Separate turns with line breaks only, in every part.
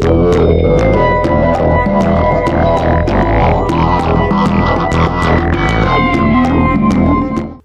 Thank you.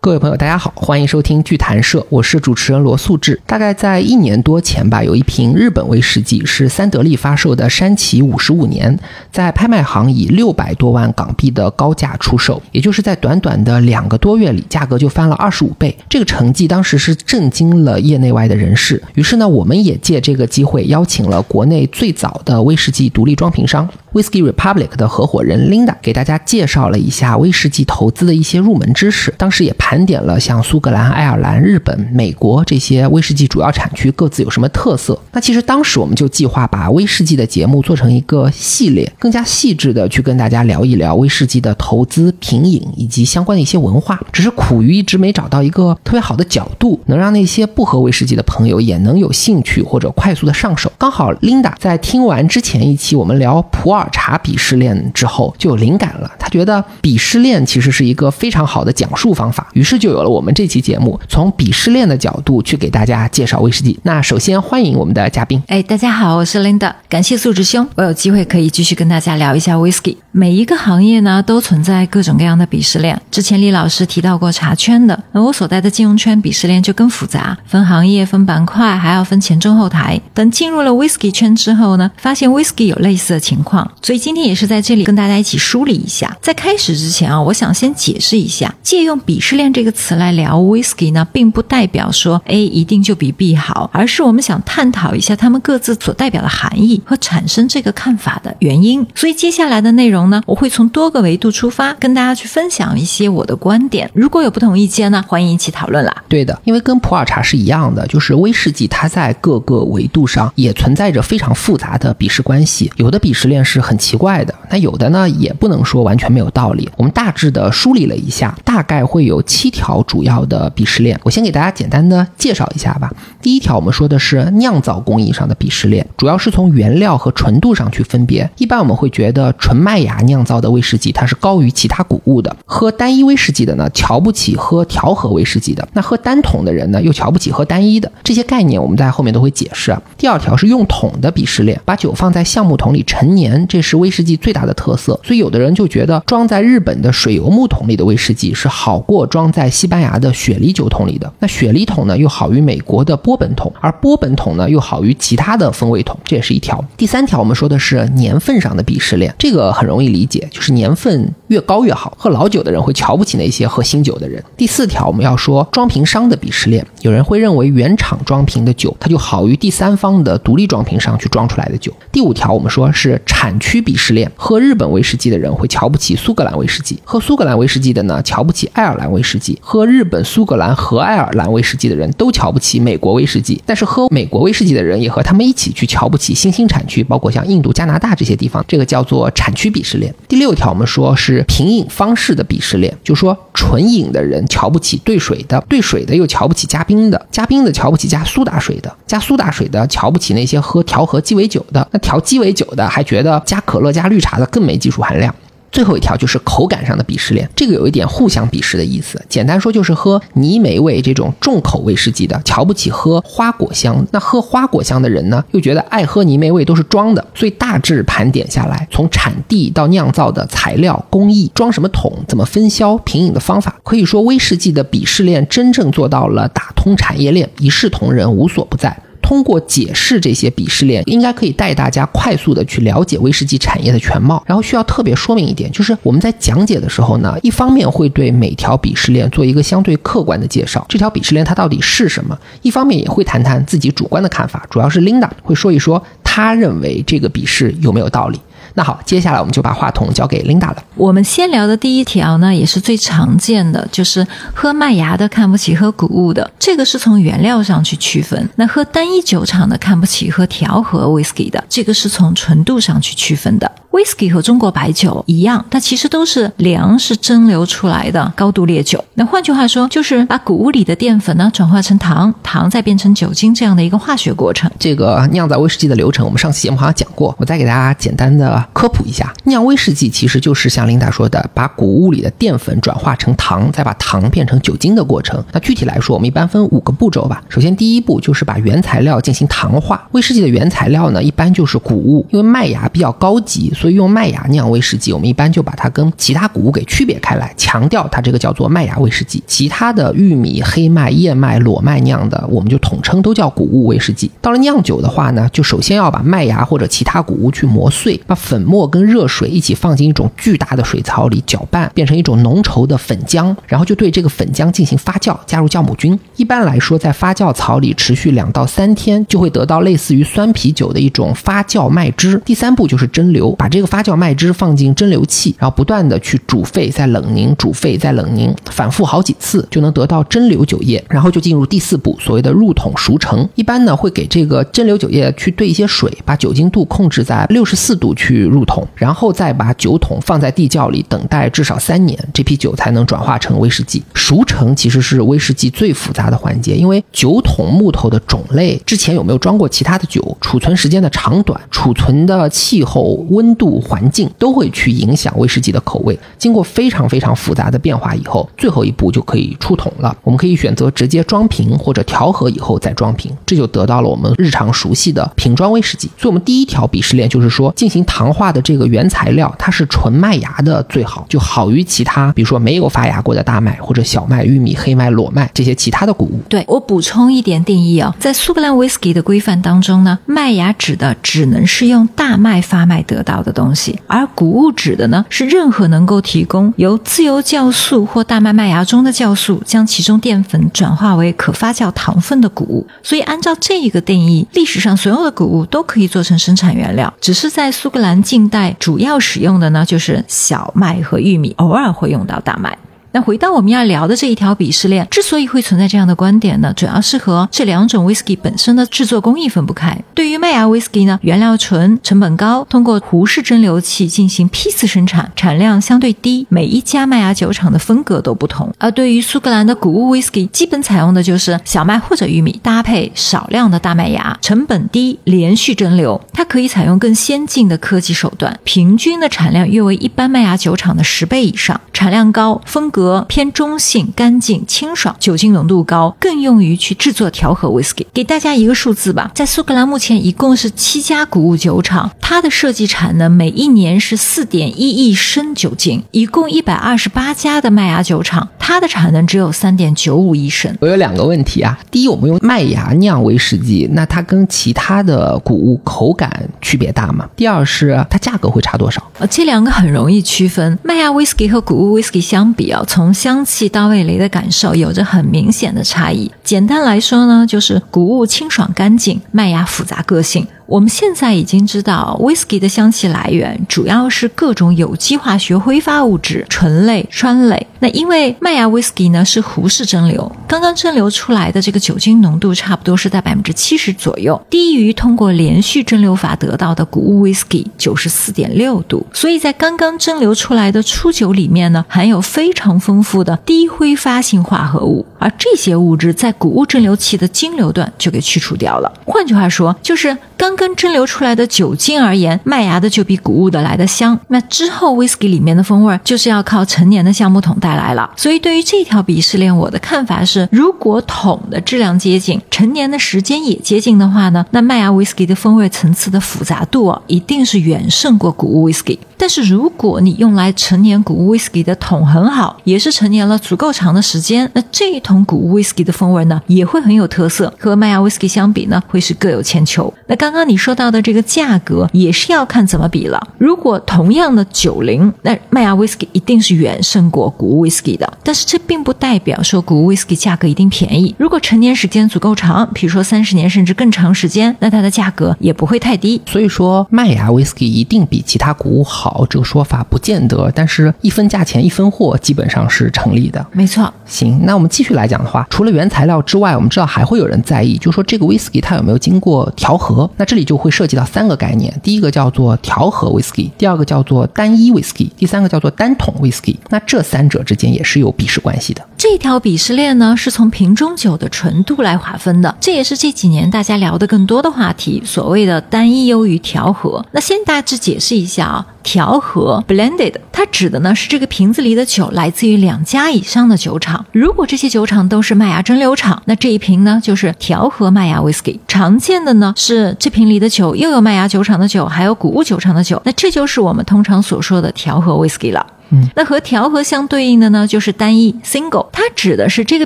各位朋友，大家好，欢迎收听剧谈社，我是主持人罗素志。大概在一年多前吧，有一瓶日本威士忌是三得利发售的山崎五十五年，在拍卖行以六百多万港币的高价出售，也就是在短短的两个多月里，价格就翻了二十五倍。这个成绩当时是震惊了业内外的人士。于是呢，我们也借这个机会邀请了国内最早的威士忌独立装瓶商 Whisky Republic 的合伙人 Linda，给大家介绍了一下威士忌投资的一些入门知识。当时也盘。盘点了像苏格兰、爱尔兰、日本、美国这些威士忌主要产区各自有什么特色。那其实当时我们就计划把威士忌的节目做成一个系列，更加细致的去跟大家聊一聊威士忌的投资、品饮以及相关的一些文化。只是苦于一直没找到一个特别好的角度，能让那些不喝威士忌的朋友也能有兴趣或者快速的上手。刚好 Linda 在听完之前一期我们聊普洱查鄙视链之后就有灵感了，他觉得鄙视链其实是一个非常好的讲述方法，于是。就有了我们这期节目，从鄙视链的角度去给大家介绍威士忌。那首先欢迎我们的嘉宾。
哎，大家好，我是 Linda，感谢素质兄，我有机会可以继续跟大家聊一下威士忌。每一个行业呢都存在各种各样的鄙视链。之前李老师提到过茶圈的，而我所在的金融圈鄙视链就更复杂，分行业、分板块，还要分前中后台。等进入了威士忌圈之后呢，发现威士忌有类似的情况，所以今天也是在这里跟大家一起梳理一下。在开始之前啊，我想先解释一下，借用鄙视链。这个词来聊 whisky 呢，并不代表说 A 一定就比 B 好，而是我们想探讨一下他们各自所代表的含义和产生这个看法的原因。所以接下来的内容呢，我会从多个维度出发，跟大家去分享一些我的观点。如果有不同意见呢，欢迎一起讨论啦。
对的，因为跟普洱茶是一样的，就是威士忌它在各个维度上也存在着非常复杂的鄙视关系。有的鄙视链是是很奇怪的，那有的呢也不能说完全没有道理。我们大致的梳理了一下，大概会有七。条主要的鄙视链，我先给大家简单的介绍一下吧。第一条，我们说的是酿造工艺上的鄙视链，主要是从原料和纯度上去分别。一般我们会觉得纯麦芽酿造的威士忌它是高于其他谷物的，喝单一威士忌的呢瞧不起喝调和威士忌的，那喝单桶的人呢又瞧不起喝单一的。这些概念我们在后面都会解释。第二条是用桶的鄙视链，把酒放在橡木桶里陈年，这是威士忌最大的特色。所以有的人就觉得装在日本的水油木桶里的威士忌是好过装。在西班牙的雪梨酒桶里的那雪梨桶呢，又好于美国的波本桶，而波本桶呢，又好于其他的风味桶，这也是一条。第三条，我们说的是年份上的鄙视链，这个很容易理解，就是年份越高越好。喝老酒的人会瞧不起那些喝新酒的人。第四条，我们要说装瓶商的鄙视链，有人会认为原厂装瓶的酒，它就好于第三方的独立装瓶商去装出来的酒。第五条，我们说是产区鄙视链，喝日本威士忌的人会瞧不起苏格兰威士忌，喝苏格兰威士忌的呢，瞧不起爱尔兰威士忌。喝日本、苏格兰和爱尔兰威士忌的人都瞧不起美国威士忌，但是喝美国威士忌的人也和他们一起去瞧不起新兴产区，包括像印度、加拿大这些地方。这个叫做产区鄙视链。第六条，我们说是品饮方式的鄙视链，就说纯饮的人瞧不起兑水的，兑水的又瞧不起加冰的，加冰的瞧不起加苏打水的，加苏打水的瞧不起那些喝调和鸡尾酒的，那调鸡尾酒的还觉得加可乐、加绿茶的更没技术含量。最后一条就是口感上的鄙视链，这个有一点互相鄙视的意思。简单说就是喝泥煤味这种重口威士忌的，瞧不起喝花果香。那喝花果香的人呢，又觉得爱喝泥煤味都是装的。所以大致盘点下来，从产地到酿造的材料、工艺、装什么桶、怎么分销、品饮的方法，可以说威士忌的鄙视链真正做到了打通产业链，一视同仁，无所不在。通过解释这些鄙视链，应该可以带大家快速的去了解威士忌产业的全貌。然后需要特别说明一点，就是我们在讲解的时候呢，一方面会对每条鄙视链做一个相对客观的介绍，这条鄙视链它到底是什么；一方面也会谈谈自己主观的看法，主要是 Linda 会说一说她认为这个鄙视有没有道理。那好，接下来我们就把话筒交给 Linda 了。
我们先聊的第一条呢，也是最常见的，就是喝麦芽的看不起喝谷物的，这个是从原料上去区分。那喝单一酒厂的看不起喝调和 whisky 的，这个是从纯度上去区分的。whisky 和中国白酒一样，它其实都是粮食蒸馏出来的高度烈酒。那换句话说，就是把谷物里的淀粉呢转化成糖，糖再变成酒精这样的一个化学过程。
这个酿造威士忌的流程，我们上期节目好像讲过，我再给大家简单的。科普一下，酿威士忌其实就是像琳达说的，把谷物里的淀粉转化成糖，再把糖变成酒精的过程。那具体来说，我们一般分五个步骤吧。首先，第一步就是把原材料进行糖化。威士忌的原材料呢，一般就是谷物，因为麦芽比较高级，所以用麦芽酿威士忌，我们一般就把它跟其他谷物给区别开来，强调它这个叫做麦芽威士忌。其他的玉米、黑麦、燕麦、裸麦酿的，我们就统称都叫谷物威士忌。到了酿酒的话呢，就首先要把麦芽或者其他谷物去磨碎，把粉末跟热水一起放进一种巨大的水槽里搅拌，变成一种浓稠的粉浆，然后就对这个粉浆进行发酵，加入酵母菌。一般来说，在发酵槽里持续两到三天，就会得到类似于酸啤酒的一种发酵麦汁。第三步就是蒸馏，把这个发酵麦汁放进蒸馏器，然后不断的去煮沸，再冷凝，煮沸再冷凝，反复好几次，就能得到蒸馏酒液。然后就进入第四步，所谓的入桶熟成。一般呢会给这个蒸馏酒液去兑一些水，把酒精度控制在六十四度去去入桶，然后再把酒桶放在地窖里等待至少三年，这批酒才能转化成威士忌。熟成其实是威士忌最复杂的环节，因为酒桶木头的种类，之前有没有装过其他的酒，储存时间的长短，储存的气候、温度、环境都会去影响威士忌的口味。经过非常非常复杂的变化以后，最后一步就可以出桶了。我们可以选择直接装瓶或者调和以后再装瓶，这就得到了我们日常熟悉的瓶装威士忌。所以，我们第一条鄙视链就是说，进行糖化的这个原材料它是纯麦芽的最好，就好于其他，比如说没有发芽过的大麦或者小麦、玉米、黑麦、裸麦这些其他的谷物。
对我补充一点定义啊，在苏格兰威士忌的规范当中呢，麦芽指的只能是用大麦发麦得到的东西，而谷物指的呢是任何能够提供由自由酵素或大麦麦芽中的酵素将其中淀粉转化为可发酵糖分的谷物。所以，按照这一个定义，历史上所有的谷物都可以做成生产原料，只是在苏格兰近代主要使用的呢就是小麦和玉米，偶尔会用到大麦。那回到我们要聊的这一条鄙视链，之所以会存在这样的观点呢，主要是和这两种 whisky 本身的制作工艺分不开。对于麦芽 whisky 呢，原料纯，成本高，通过壶式蒸馏器进行批次生产，产量相对低，每一家麦芽酒厂的风格都不同。而对于苏格兰的谷物 whisky，基本采用的就是小麦或者玉米搭配少量的大麦芽，成本低，连续蒸馏，它可以采用更先进的科技手段，平均的产量约为一般麦芽酒厂的十倍以上，产量高，风格。偏中性、干净、清爽，酒精浓度高，更用于去制作调和 whisky。给大家一个数字吧，在苏格兰目前一共是七家谷物酒厂，它的设计产能每一年是四点一亿升酒精；一共一百二十八家的麦芽酒厂，它的产能只有三点九五亿升。
我有两个问题啊，第一，我们用麦芽酿威士忌，那它跟其他的谷物口感区别大吗？第二是它价格会差多少？
呃，这两个很容易区分，麦芽 whisky 和谷物 whisky 相比啊。从香气到味蕾的感受有着很明显的差异。简单来说呢，就是谷物清爽干净，麦芽复杂个性。我们现在已经知道，whisky 的香气来源主要是各种有机化学挥发物质、醇类、酸类。那因为麦芽 whisky 呢是壶式蒸馏，刚刚蒸馏出来的这个酒精浓度差不多是在百分之七十左右，低于通过连续蒸馏法得到的谷物 whisky 九十四点六度。所以在刚刚蒸馏出来的初酒里面呢，含有非常丰富的低挥发性化合物，而这些物质在谷物蒸馏器的精馏段就给去除掉了。换句话说，就是刚跟蒸馏出来的酒精而言，麦芽的就比谷物的来的香。那之后 whisky 里面的风味就是要靠陈年的橡木桶带来了。所以对于这条鄙视链，我的看法是，如果桶的质量接近，陈年的时间也接近的话呢，那麦芽 whisky 的风味层次的复杂度啊，一定是远胜过谷物 whisky。但是如果你用来陈年谷物 whisky 的桶很好，也是陈年了足够长的时间，那这一桶谷物 whisky 的风味呢，也会很有特色。和麦芽 whisky 相比呢，会是各有千秋。那刚刚你说到的这个价格，也是要看怎么比了。如果同样的酒龄，那麦芽 whisky 一定是远胜过谷物 whisky 的。但是这并不代表说谷物 whisky 价格一定便宜。如果陈年时间足够长，比如说三十年甚至更长时间，那它的价格也不会太低。
所以说，麦芽 whisky 一定比其他谷物好，这个说法不见得。但是一分价钱一分货，基本上是成立的。
没错。
行，那我们继续来讲的话，除了原材料之外，我们知道还会有人在意，就是说这个 whisky 它有没有经过调和？那这里就会涉及到三个概念，第一个叫做调和 whisky，第二个叫做单一 whisky，第三个叫做单桶 whisky。那这三者之间也是有鄙视关系的。
这条鄙视链呢，是从瓶中酒的纯度来划分的，这也是这几年大家聊的更多的话题，所谓的单一优于调和。那先大致解释一下啊，调和 （blended） 它指的呢是这个瓶子里的酒来自于两家以上的酒厂，如果这些酒厂都是麦芽蒸馏厂，那这一瓶呢就是调和麦芽 whisky。常见的呢是这瓶里的酒又有麦芽酒厂的酒，还有谷物酒厂的酒，那这就是我们通常所说的调和 whisky 了。
嗯，
那和调和相对应的呢，就是单一 single，它指的是这个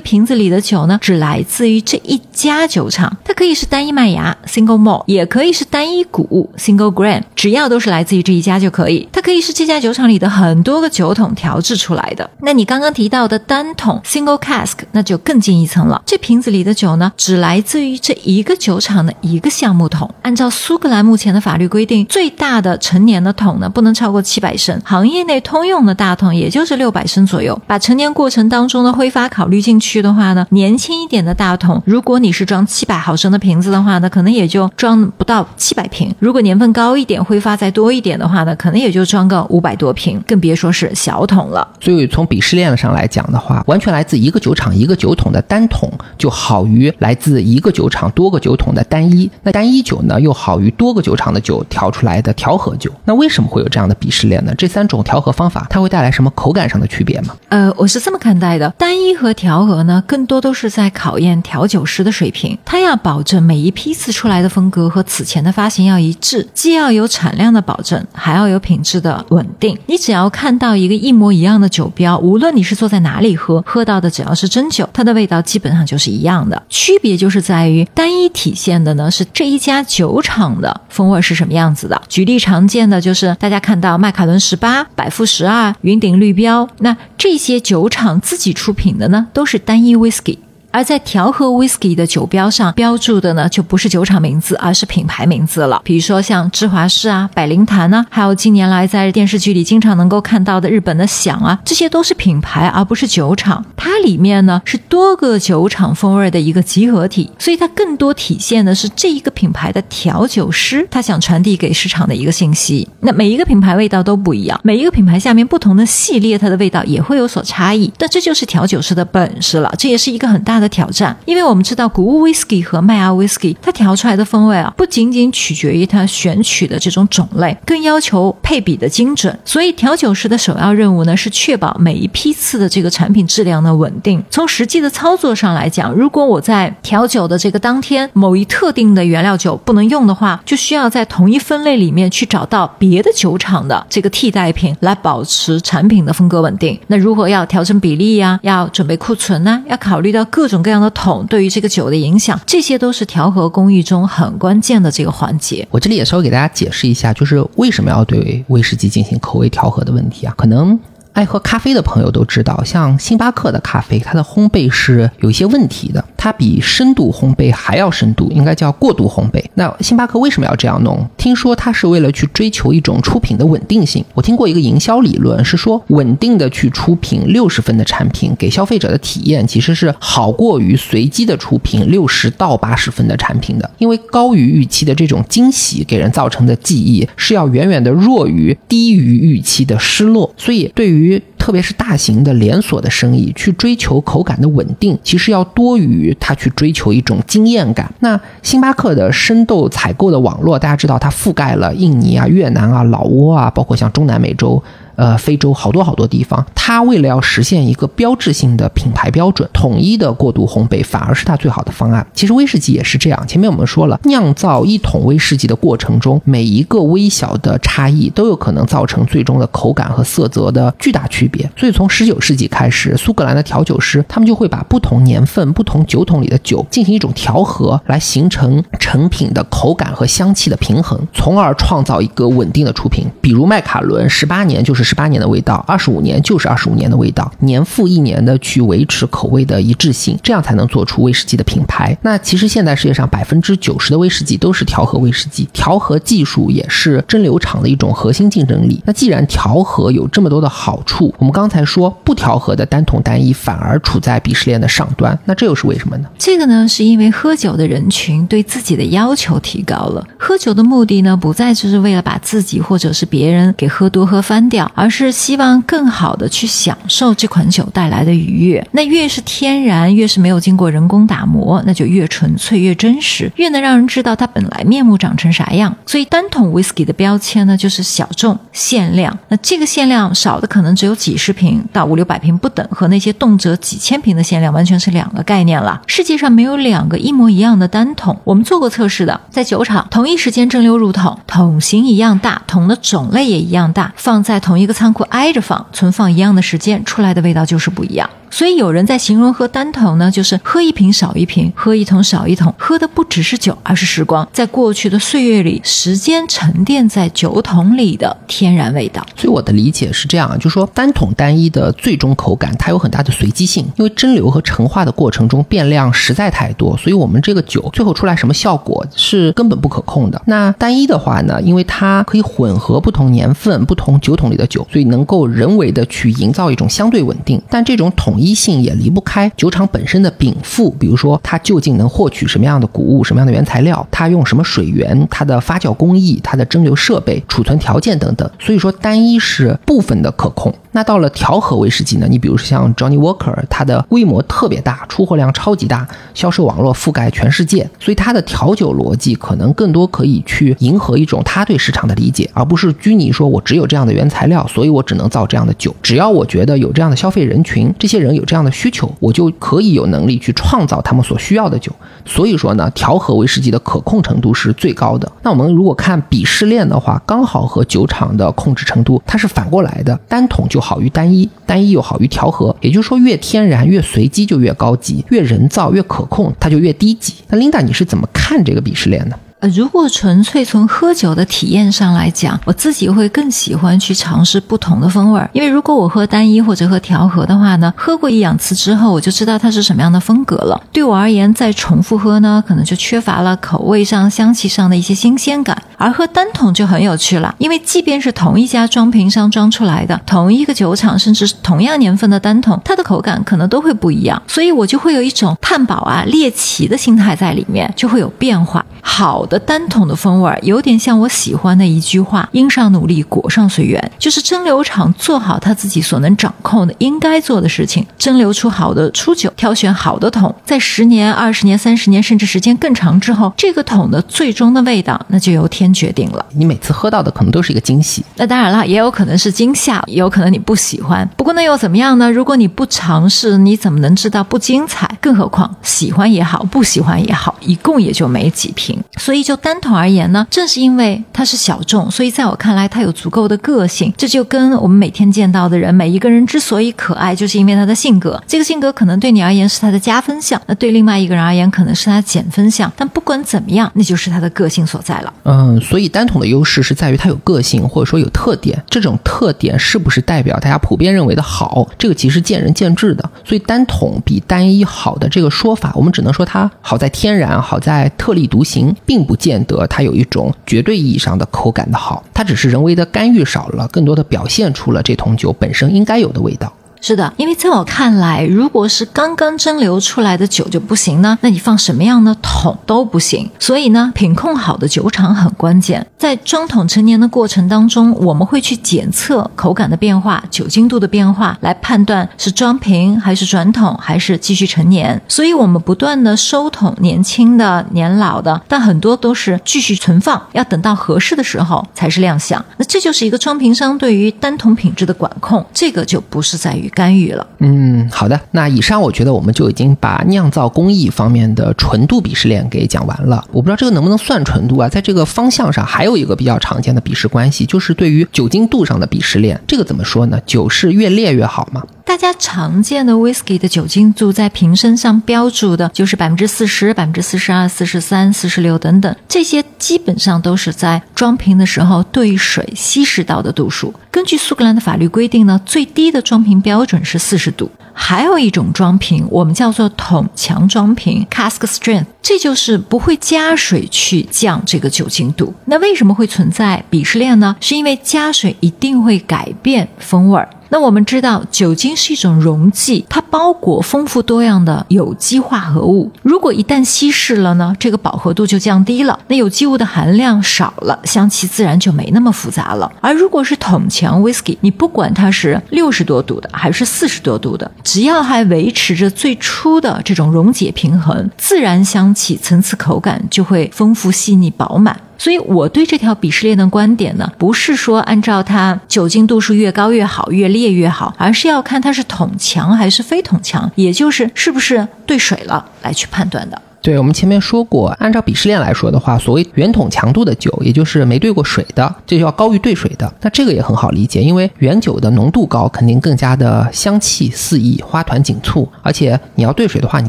瓶子里的酒呢，只来自于这一家酒厂。它可以是单一麦芽 single malt，也可以是单一谷物 single grain，只要都是来自于这一家就可以。它可以是这家酒厂里的很多个酒桶调制出来的。那你刚刚提到的单桶 single cask，那就更进一层了。这瓶子里的酒呢，只来自于这一个酒厂的一个橡木桶。按照苏格兰目前的法律规定，最大的成年的桶呢，不能超过七百升，行业内通用的。大桶也就是六百升左右，把成年过程当中的挥发考虑进去的话呢，年轻一点的大桶，如果你是装七百毫升的瓶子的话呢，可能也就装不到七百瓶；如果年份高一点，挥发再多一点的话呢，可能也就装个五百多瓶，更别说是小桶了。
所以从鄙视链上来讲的话，完全来自一个酒厂一个酒桶的单桶，就好于来自一个酒厂多个酒桶的单一。那单一酒呢，又好于多个酒厂的酒调出来的调和酒。那为什么会有这样的鄙视链呢？这三种调和方法，它会带来什么口感上的区别吗？
呃，我是这么看待的，单一和调和呢，更多都是在考验调酒师的水平。他要保证每一批次出来的风格和此前的发行要一致，既要有产量的保证，还要有品质的稳定。你只要看到一个一模一样的酒标，无论你是坐在哪里喝，喝到的只要是真酒，它的味道基本上就是一样的。区别就是在于单一体现的呢是这一家酒厂的风味是什么样子的。举例常见的就是大家看到麦卡伦十八、百富十二、云顶绿标，那这些酒厂自己出品的呢，都是单一 whisky。而在调和 whisky 的酒标上标注的呢，就不是酒厂名字，而是品牌名字了。比如说像芝华士啊、百灵坛呢，还有近年来在电视剧里经常能够看到的日本的响啊，这些都是品牌，而不是酒厂。它里面呢是多个酒厂风味的一个集合体，所以它更多体现的是这一个品牌的调酒师他想传递给市场的一个信息。那每一个品牌味道都不一样，每一个品牌下面不同的系列，它的味道也会有所差异。但这就是调酒师的本事了，这也是一个很大的挑战，因为我们知道谷物 whisky 和麦芽 whisky 它调出来的风味啊，不仅仅取决于它选取的这种种类，更要求配比的精准。所以调酒师的首要任务呢，是确保每一批次的这个产品质量的稳定。从实际的操作上来讲，如果我在调酒的这个当天某一特定的原料酒不能用的话，就需要在同一分类里面去找到别的酒厂的这个替代品，来保持产品的风格稳定。那如果要调整比例呀，要准备库存呢，要考虑到各种各样的桶对于这个酒的影响，这些都是调和工艺中很关键的这个环节。
我这里也稍微给大家解释一下，就是为什么要对威士忌进行口味调和的问题啊？可能。爱喝咖啡的朋友都知道，像星巴克的咖啡，它的烘焙是有一些问题的，它比深度烘焙还要深度，应该叫过度烘焙。那星巴克为什么要这样弄？听说它是为了去追求一种出品的稳定性。我听过一个营销理论，是说稳定的去出品六十分的产品，给消费者的体验其实是好过于随机的出品六十到八十分的产品的，因为高于预期的这种惊喜给人造成的记忆是要远远的弱于低于预期的失落，所以对于特别是大型的连锁的生意，去追求口感的稳定，其实要多于他去追求一种惊艳感。那星巴克的生豆采购的网络，大家知道它覆盖了印尼啊、越南啊、老挝啊，包括像中南美洲。呃，非洲好多好多地方，它为了要实现一个标志性的品牌标准，统一的过度烘焙反而是它最好的方案。其实威士忌也是这样。前面我们说了，酿造一桶威士忌的过程中，每一个微小的差异都有可能造成最终的口感和色泽的巨大区别。所以从十九世纪开始，苏格兰的调酒师他们就会把不同年份、不同酒桶里的酒进行一种调和，来形成成品的口感和香气的平衡，从而创造一个稳定的出品。比如麦卡伦，十八年就是。十八年的味道，二十五年就是二十五年的味道，年复一年的去维持口味的一致性，这样才能做出威士忌的品牌。那其实现在世界上百分之九十的威士忌都是调和威士忌，调和技术也是蒸馏厂的一种核心竞争力。那既然调和有这么多的好处，我们刚才说不调和的单桶单一反而处在鄙视链的上端，那这又是为什么呢？
这个呢，是因为喝酒的人群对自己的要求提高了，喝酒的目的呢，不再就是为了把自己或者是别人给喝多喝翻掉。而是希望更好的去享受这款酒带来的愉悦。那越是天然，越是没有经过人工打磨，那就越纯粹、越真实，越能让人知道它本来面目长成啥样。所以单桶 whisky 的标签呢，就是小众、限量。那这个限量少的可能只有几十瓶到五六百瓶不等，和那些动辄几千瓶的限量完全是两个概念了。世界上没有两个一模一样的单桶，我们做过测试的，在酒厂同一时间蒸馏入桶，桶型一样大，桶的种类也一样大，放在同一一个仓库挨着放，存放一样的时间，出来的味道就是不一样。所以有人在形容喝单桶呢，就是喝一瓶少一瓶，喝一桶少一桶，喝的不只是酒，而是时光，在过去的岁月里，时间沉淀在酒桶里的天然味道。
所以我的理解是这样啊，就是说单桶单一的最终口感，它有很大的随机性，因为蒸馏和陈化的过程中变量实在太多，所以我们这个酒最后出来什么效果是根本不可控的。那单一的话呢，因为它可以混合不同年份、不同酒桶里的酒，所以能够人为的去营造一种相对稳定。但这种统一性也离不开酒厂本身的禀赋，比如说它究竟能获取什么样的谷物、什么样的原材料，它用什么水源、它的发酵工艺、它的蒸馏设备、储存条件等等。所以说，单一是部分的可控。那到了调和威士忌呢？你比如说像 Johnny Walker，它的规模特别大，出货量超级大，销售网络覆盖全世界，所以它的调酒逻辑可能更多可以去迎合一种他对市场的理解，而不是拘泥说我只有这样的原材料，所以我只能造这样的酒。只要我觉得有这样的消费人群，这些人有这样的需求，我就可以有能力去创造他们所需要的酒。所以说呢，调和威士忌的可控程度是最高的。那我们如果看鄙视链的话，刚好和酒厂的控制程度它是反过来的，单桶就好于单一，单一又好于调和。也就是说，越天然越随机就越高级，越人造越可控，它就越低级。那 Linda，你是怎么看这个鄙视链呢？
呃，如果纯粹从喝酒的体验上来讲，我自己会更喜欢去尝试不同的风味儿。因为如果我喝单一或者喝调和的话呢，喝过一两次之后，我就知道它是什么样的风格了。对我而言，再重复喝呢，可能就缺乏了口味上、香气上的一些新鲜感。而喝单桶就很有趣了，因为即便是同一家装瓶商装出来的，同一个酒厂，甚至同样年份的单桶，它的口感可能都会不一样。所以我就会有一种探宝啊、猎奇的心态在里面，就会有变化。好的单桶的风味儿，有点像我喜欢的一句话：“因上努力，果上随缘。”就是蒸馏厂做好他自己所能掌控的、应该做的事情，蒸馏出好的初酒，挑选好的桶，在十年、二十年、三十年，甚至时间更长之后，这个桶的最终的味道，那就由天决定了。
你每次喝到的可能都是一个惊喜。
那当然了，也有可能是惊吓，也有可能你不喜欢。不过那又怎么样呢？如果你不尝试，你怎么能知道不精彩？更何况喜欢也好，不喜欢也好，一共也就没几瓶。所以就单筒而言呢，正是因为它是小众，所以在我看来，它有足够的个性。这就跟我们每天见到的人，每一个人之所以可爱，就是因为他的性格。这个性格可能对你而言是他的加分项，那对另外一个人而言可能是他的减分项。但不管怎么样，那就是他的个性所在了。
嗯，所以单筒的优势是在于它有个性，或者说有特点。这种特点是不是代表大家普遍认为的好？这个其实见仁见智的。所以单筒比单一好的这个说法，我们只能说它好在天然，好在特立独行，并不不见得它有一种绝对意义上的口感的好。它只是人为的干预少了，更多的表现出了这桶酒本身应该有的味道。
是的，因为在我看来，如果是刚刚蒸馏出来的酒就不行呢，那你放什么样的桶都不行。所以呢，品控好的酒厂很关键。在装桶陈年的过程当中，我们会去检测口感的变化、酒精度的变化，来判断是装瓶还是转桶还是继续陈年。所以我们不断的收桶，年轻的、年老的，但很多都是继续存放，要等到合适的时候才是亮相。那这就是一个装瓶商对于单桶品质的管控，这个就不是在于。干预了，
嗯，好的。那以上我觉得我们就已经把酿造工艺方面的纯度鄙视链给讲完了。我不知道这个能不能算纯度啊？在这个方向上，还有一个比较常见的鄙视关系，就是对于酒精度上的鄙视链。这个怎么说呢？酒是越烈越好吗？
大家常见的 whisky 的酒精度在瓶身上标注的就是百分之四十、百分之四十二、四十三、四十六等等，这些基本上都是在装瓶的时候兑水稀释到的度数。根据苏格兰的法律规定呢，最低的装瓶标标准是四十度。还有一种装瓶，我们叫做桶强装瓶 （cask strength），这就是不会加水去降这个酒精度。那为什么会存在鄙视链呢？是因为加水一定会改变风味儿。那我们知道，酒精是一种溶剂，它包裹丰富多样的有机化合物。如果一旦稀释了呢，这个饱和度就降低了，那有机物的含量少了，香气自然就没那么复杂了。而如果是桶强 whisky，你不管它是六十多度的还是四十多度的，只要还维持着最初的这种溶解平衡，自然香气层次口感就会丰富细腻饱满。所以，我对这条鄙视链的观点呢，不是说按照它酒精度数越高越好，越烈越好，而是要看它是桶强还是非桶强，也就是是不是兑水了来去判断的。
对我们前面说过，按照鄙视链来说的话，所谓圆筒强度的酒，也就是没兑过水的，这就要高于兑水的。那这个也很好理解，因为原酒的浓度高，肯定更加的香气四溢，花团锦簇。而且你要兑水的话，你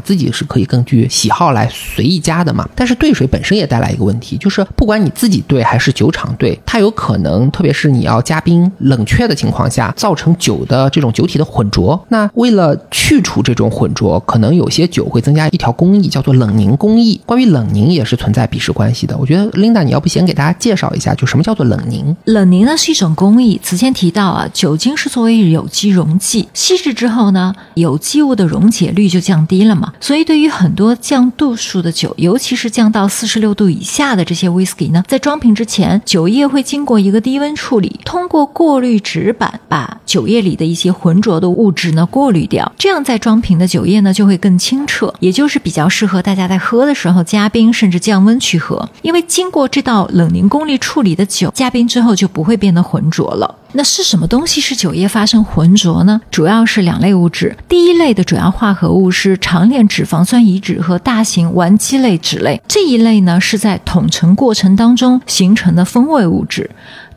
自己是可以根据喜好来随意加的嘛。但是兑水本身也带来一个问题，就是不管你自己兑还是酒厂兑，它有可能，特别是你要加冰冷却的情况下，造成酒的这种酒体的混浊。那为了去除这种混浊，可能有些酒会增加一条工艺，叫做冷凝。凝工艺，关于冷凝也是存在鄙视关系的。我觉得 Linda，你要不先给大家介绍一下，就什么叫做冷凝？
冷凝呢是一种工艺。此前提到啊，酒精是作为有机溶剂，稀释之后呢，有机物的溶解率就降低了嘛。所以对于很多降度数的酒，尤其是降到四十六度以下的这些 whisky 呢，在装瓶之前，酒液会经过一个低温处理，通过过滤纸板把酒液里的一些浑浊的物质呢过滤掉，这样在装瓶的酒液呢就会更清澈，也就是比较适合大家在。在喝的时候加冰甚至降温去喝，因为经过这道冷凝功力处理的酒，加冰之后就不会变得浑浊了。那是什么东西使酒液发生浑浊呢？主要是两类物质。第一类的主要化合物是长链脂肪酸乙酯和大型烷基类酯类，这一类呢是在统成过程当中形成的风味物质。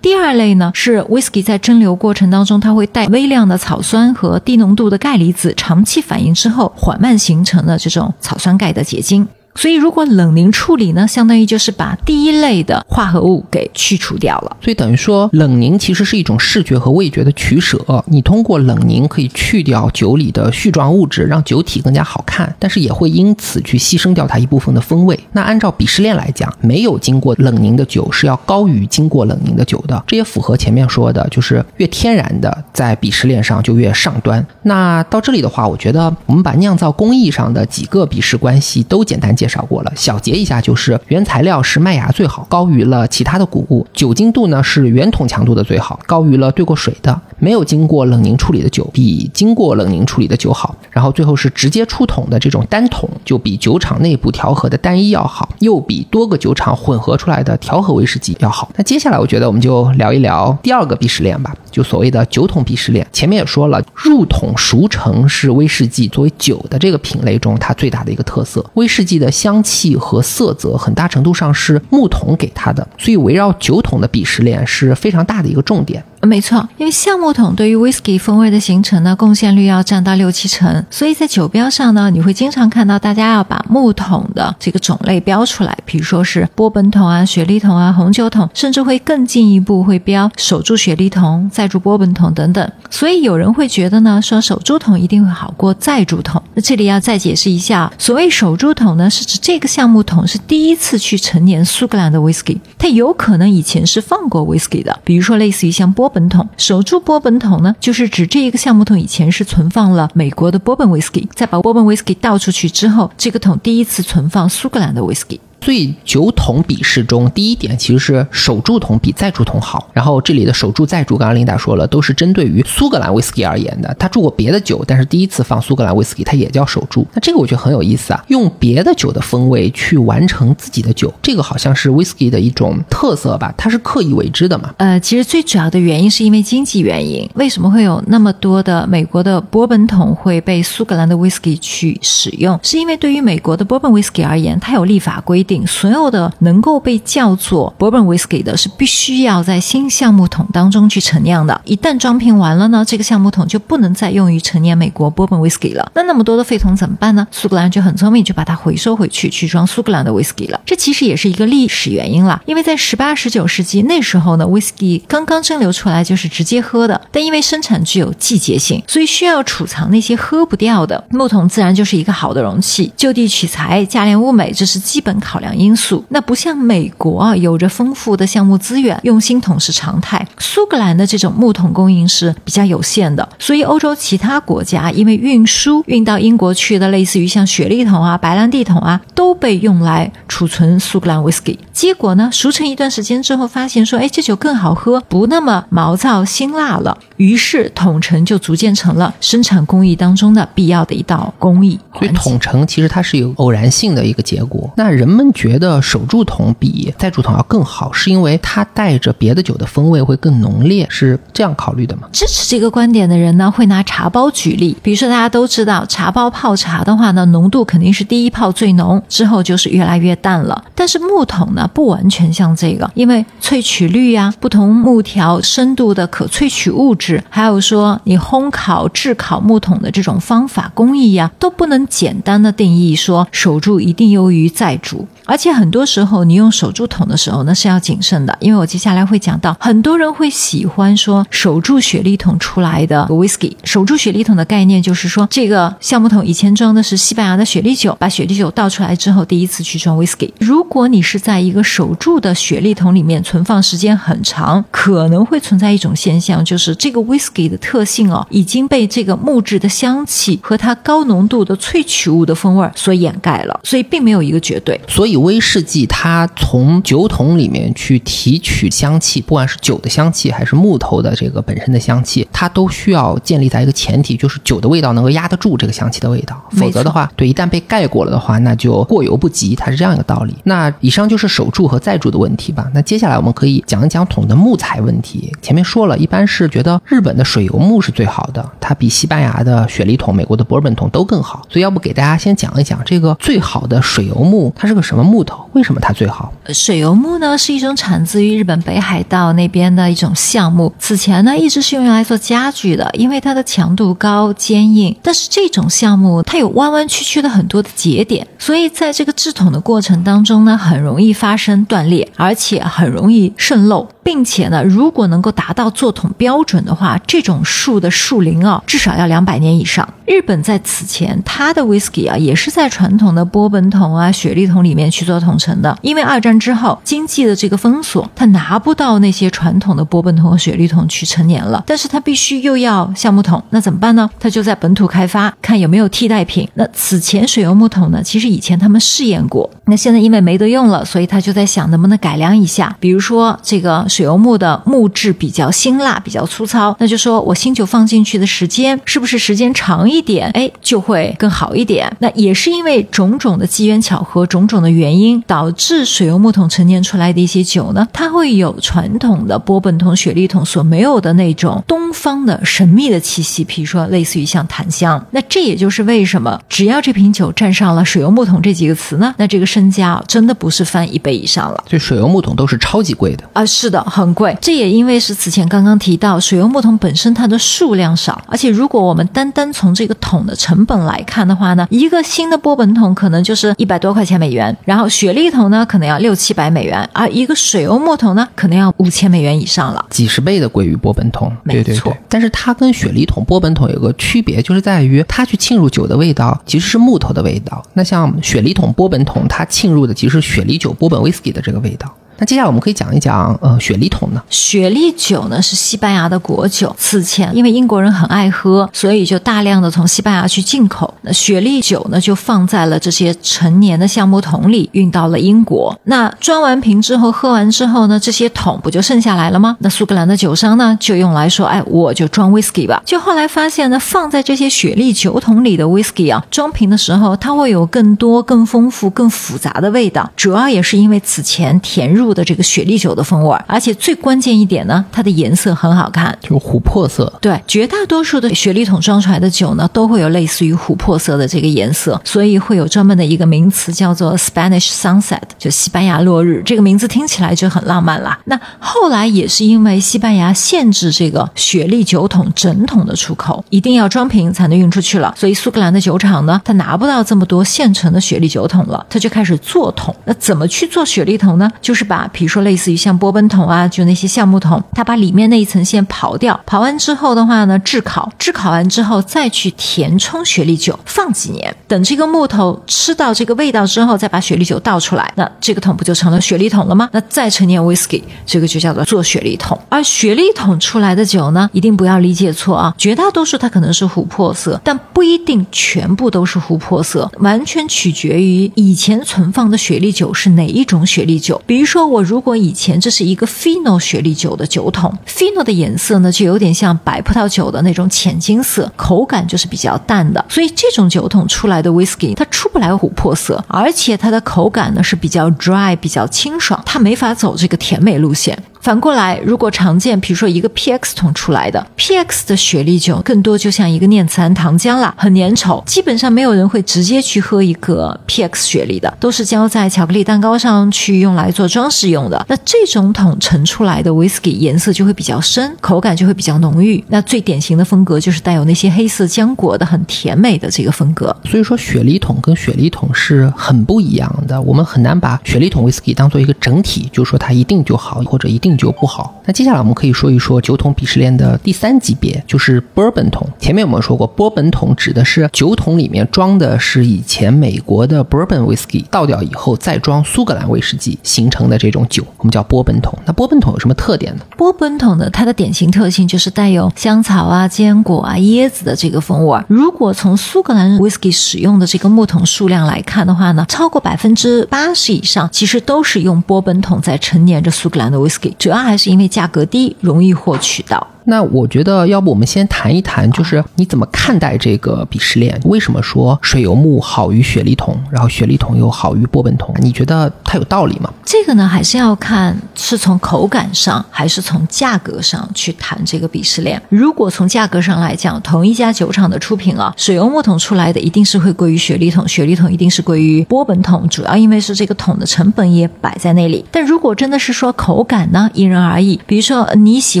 第二类呢是 whisky 在蒸馏过程当中，它会带微量的草酸和低浓度的钙离子，长期反应之后缓慢形成的这种草酸钙的结晶。所以，如果冷凝处理呢，相当于就是把第一类的化合物给去除掉了。
所以等于说，冷凝其实是一种视觉和味觉的取舍。你通过冷凝可以去掉酒里的絮状物质，让酒体更加好看，但是也会因此去牺牲掉它一部分的风味。那按照鄙视链来讲，没有经过冷凝的酒是要高于经过冷凝的酒的。这也符合前面说的，就是越天然的在鄙视链上就越上端。那到这里的话，我觉得我们把酿造工艺上的几个鄙视关系都简单介。介绍过了，小结一下，就是原材料是麦芽最好，高于了其他的谷物；酒精度呢是圆桶强度的最好，高于了兑过水的。没有经过冷凝处理的酒比经过冷凝处理的酒好。然后最后是直接出桶的这种单桶，就比酒厂内部调和的单一要好，又比多个酒厂混合出来的调和威士忌要好。那接下来我觉得我们就聊一聊第二个鄙视链吧，就所谓的酒桶鄙视链。前面也说了，入桶熟成是威士忌作为酒的这个品类中它最大的一个特色。威士忌的香气和色泽很大程度上是木桶给它的，所以围绕酒桶的鄙视链是非常大的一个重点。
没错，因为橡木桶对于 whisky 风味的形成呢，贡献率要占到六七成，所以在酒标上呢，你会经常看到大家要把木桶的这个种类标出来，比如说是波本桶啊、雪莉桶啊、红酒桶，甚至会更进一步会标守住雪莉桶、再铸波本桶等等。所以有人会觉得呢，说守住桶一定会好过再铸桶。那这里要再解释一下，所谓守住桶呢，是指这个橡木桶是第一次去陈年苏格兰的 whisky，它有可能以前是放过 whisky 的，比如说类似于像波。本桶守住波本桶呢，就是指这一个橡木桶以前是存放了美国的波本威士忌，再把波本威士忌倒出去之后，这个桶第一次存放苏格兰的威士忌。士忌。
所以酒桶比试中，第一点其实是守住桶比再铸桶好。然后这里的守住再铸，刚刚琳达说了，都是针对于苏格兰威士忌而言的。他铸过别的酒，但是第一次放苏格兰威士忌，它也叫守住。那这个我觉得很有意思啊，用别的酒的风味去完成自己的酒，这个好像是威士忌的一种特色吧？它是刻意为之的嘛？
呃，其实最主要的原因是因为经济原因。为什么会有那么多的美国的波本桶会被苏格兰的威士忌去使用？是因为对于美国的波本威士忌而言，它有立法规定。所有的能够被叫做 Bourbon Whiskey 的，是必须要在新橡木桶当中去陈酿的。一旦装瓶完了呢，这个橡木桶就不能再用于陈年美国 Bourbon Whiskey 了。那那么多的废桶怎么办呢？苏格兰就很聪明，就把它回收回去，去装苏格兰的 Whiskey 了。这其实也是一个历史原因了，因为在十八、十九世纪那时候呢，Whiskey 刚刚蒸馏出来就是直接喝的，但因为生产具有季节性，所以需要储藏那些喝不掉的木桶，自然就是一个好的容器。就地取材，价廉物美，这是基本考。考量因素。那不像美国啊，有着丰富的项目资源，用新桶是常态。苏格兰的这种木桶供应是比较有限的，所以欧洲其他国家因为运输运到英国去的，类似于像雪莉桶啊、白兰地桶啊，都被用来储存苏格兰 whisky。结果呢，熟成一段时间之后，发现说，哎，这酒更好喝，不那么毛躁辛辣了。于是桶陈就逐渐成了生产工艺当中的必要的一道工艺。
所以桶陈其实它是有偶然性的一个结果。那人们觉得手铸桶比再铸桶要更好，是因为它带着别的酒的风味会更浓烈，是这样考虑的吗？
支持这个观点的人呢，会拿茶包举例。比如说，大家都知道，茶包泡茶的话呢，浓度肯定是第一泡最浓，之后就是越来越淡了。但是木桶呢，不完全像这个，因为萃取率呀、不同木条深度的可萃取物质，还有说你烘烤、制烤木桶的这种方法工艺呀，都不能简单的定义说守住一定优于再煮。而且很多时候，你用守住桶的时候呢，是要谨慎的，因为我接下来会讲到，很多人会喜欢说守住雪莉桶出来的 whisky。手铸雪莉桶的概念就是说，这个橡木桶以前装的是西班牙的雪莉酒，把雪莉酒倒出来之后，第一次去装 whisky。如果你是在一个个守住的雪莉桶里面存放时间很长，可能会存在一种现象，就是这个 whisky 的特性哦，已经被这个木质的香气和它高浓度的萃取物的风味所掩盖了，所以并没有一个绝对。
所以。威士忌它从酒桶里面去提取香气，不管是酒的香气还是木头的这个本身的香气，它都需要建立在一个前提，就是酒的味道能够压得住这个香气的味道。否则的话，对，一旦被盖过了的话，那就过犹不及。它是这样一个道理。那以上就是手铸和再铸的问题吧。那接下来我们可以讲一讲桶的木材问题。前面说了一般是觉得日本的水油木是最好的，它比西班牙的雪梨桶、美国的博尔本桶都更好。所以要不给大家先讲一讲这个最好的水油木，它是个什么？木头为什么它最好？
水油木呢是一种产自于日本北海道那边的一种橡木，此前呢一直是用来做家具的，因为它的强度高、坚硬。但是这种橡木它有弯弯曲曲的很多的节点，所以在这个制桶的过程当中呢，很容易发发生断裂，而且很容易渗漏，并且呢，如果能够达到做桶标准的话，这种树的树龄啊至少要两百年以上。日本在此前它的 whisky 啊也是在传统的波本桶啊、雪莉桶里面。去做统称的，因为二战之后经济的这个封锁，他拿不到那些传统的波本桶和雪莉桶去陈年了，但是他必须又要橡木桶，那怎么办呢？他就在本土开发，看有没有替代品。那此前水油木桶呢，其实以前他们试验过，那现在因为没得用了，所以他就在想能不能改良一下，比如说这个水油木的木质比较辛辣、比较粗糙，那就说我新酒放进去的时间是不是时间长一点，哎，就会更好一点。那也是因为种种的机缘巧合，种种的原。因导致水油木桶陈年出来的一些酒呢，它会有传统的波本桶、雪莉桶所没有的那种东方的神秘的气息，比如说类似于像檀香。那这也就是为什么只要这瓶酒沾上了水油木桶这几个词呢，那这个身价真的不是翻一倍以上了。
这水油木桶都是超级贵的
啊，是的，很贵。这也因为是此前刚刚提到水油木桶本身它的数量少，而且如果我们单单从这个桶的成本来看的话呢，一个新的波本桶可能就是一百多块钱美元，然后。雪莉桶呢，可能要六七百美元，而一个水油木桶呢，可能要五千美元以上了，
几十倍的贵于波本桶。
对，对，
但是它跟雪梨桶、波本桶有个区别，就是在于它去浸入酒的味道其实是木头的味道。那像雪梨桶、波本桶，它浸入的其实是雪梨酒、波本威士忌的这个味道。那接下来我们可以讲一讲，呃，雪莉桶呢？
雪莉酒呢是西班牙的国酒，此前因为英国人很爱喝，所以就大量的从西班牙去进口。那雪莉酒呢就放在了这些陈年的橡木桶里，运到了英国。那装完瓶之后，喝完之后呢，这些桶不就剩下来了吗？那苏格兰的酒商呢就用来说，哎，我就装 whisky 吧。就后来发现呢，放在这些雪莉酒桶里的 whisky 啊，装瓶的时候它会有更多、更丰富、更复杂的味道，主要也是因为此前填入。的这个雪莉酒的风味，而且最关键一点呢，它的颜色很好看，
就是琥珀色。
对，绝大多数的雪莉桶装出来的酒呢，都会有类似于琥珀色的这个颜色，所以会有专门的一个名词叫做 Spanish Sunset，就西班牙落日。这个名字听起来就很浪漫啦。那后来也是因为西班牙限制这个雪莉酒桶整桶的出口，一定要装瓶才能运出去了，所以苏格兰的酒厂呢，它拿不到这么多现成的雪莉酒桶了，它就开始做桶。那怎么去做雪莉桶呢？就是把把，比如说类似于像波本桶啊，就那些橡木桶，它把里面那一层先刨掉，刨完之后的话呢，炙烤，炙烤完之后再去填充雪莉酒，放几年，等这个木头吃到这个味道之后，再把雪莉酒倒出来，那这个桶不就成了雪莉桶了吗？那再陈年 whisky，这个就叫做做雪莉桶。而雪莉桶出来的酒呢，一定不要理解错啊，绝大多数它可能是琥珀色，但不一定全部都是琥珀色，完全取决于以前存放的雪莉酒是哪一种雪莉酒。比如说，我如果以前这是一个 Fino 雪莉酒的酒桶，Fino 的颜色呢就有点像白葡萄酒的那种浅金色，口感就是比较淡的，所以这种酒桶出来的 whisky 它出不来琥珀色，而且它的口感呢是比较 dry、比较清爽，它没法走这个甜美路线。反过来，如果常见，比如说一个 PX 桶出来的 PX 的雪莉酒，更多就像一个念慈庵糖浆啦，很粘稠，基本上没有人会直接去喝一个 PX 雪莉的，都是浇在巧克力蛋糕上去用来做装饰适用的。那这种桶盛出来的 whisky 颜色就会比较深，口感就会比较浓郁。那最典型的风格就是带有那些黑色浆果的，很甜美的这个风格。
所以说，雪莉桶跟雪莉桶是很不一样的，我们很难把雪莉桶 whisky 当做一个整体，就说它一定就好，或者一定。就不好。那接下来我们可以说一说酒桶鄙视链的第三级别，就是波本桶。前面我们说过，波本桶指的是酒桶里面装的是以前美国的 bourbon whisky 倒掉以后再装苏格兰威士忌形成的这这种酒，我们叫波本桶。那波本桶有什么特点呢？
波本桶的它的典型特性就是带有香草啊、坚果啊、椰子的这个风味。如果从苏格兰 whisky 使用的这个木桶数量来看的话呢，超过百分之八十以上其实都是用波本桶在陈年着苏格兰的 whisky。主要还是因为价格低，容易获取到。
那我觉得，要不我们先谈一谈，就是你怎么看待这个鄙视链？为什么说水油木好于雪莉桶，然后雪莉桶又好于波本桶？你觉得它有道理吗？
这个呢，还是要看是从口感上，还是从价格上去谈这个鄙视链。如果从价格上来讲，同一家酒厂的出品啊，水油木桶出来的一定是会贵于雪莉桶，雪莉桶一定是贵于波本桶，主要因为是这个桶的成本也摆在那里。但如果真的是说口感呢，因人而异。比如说你喜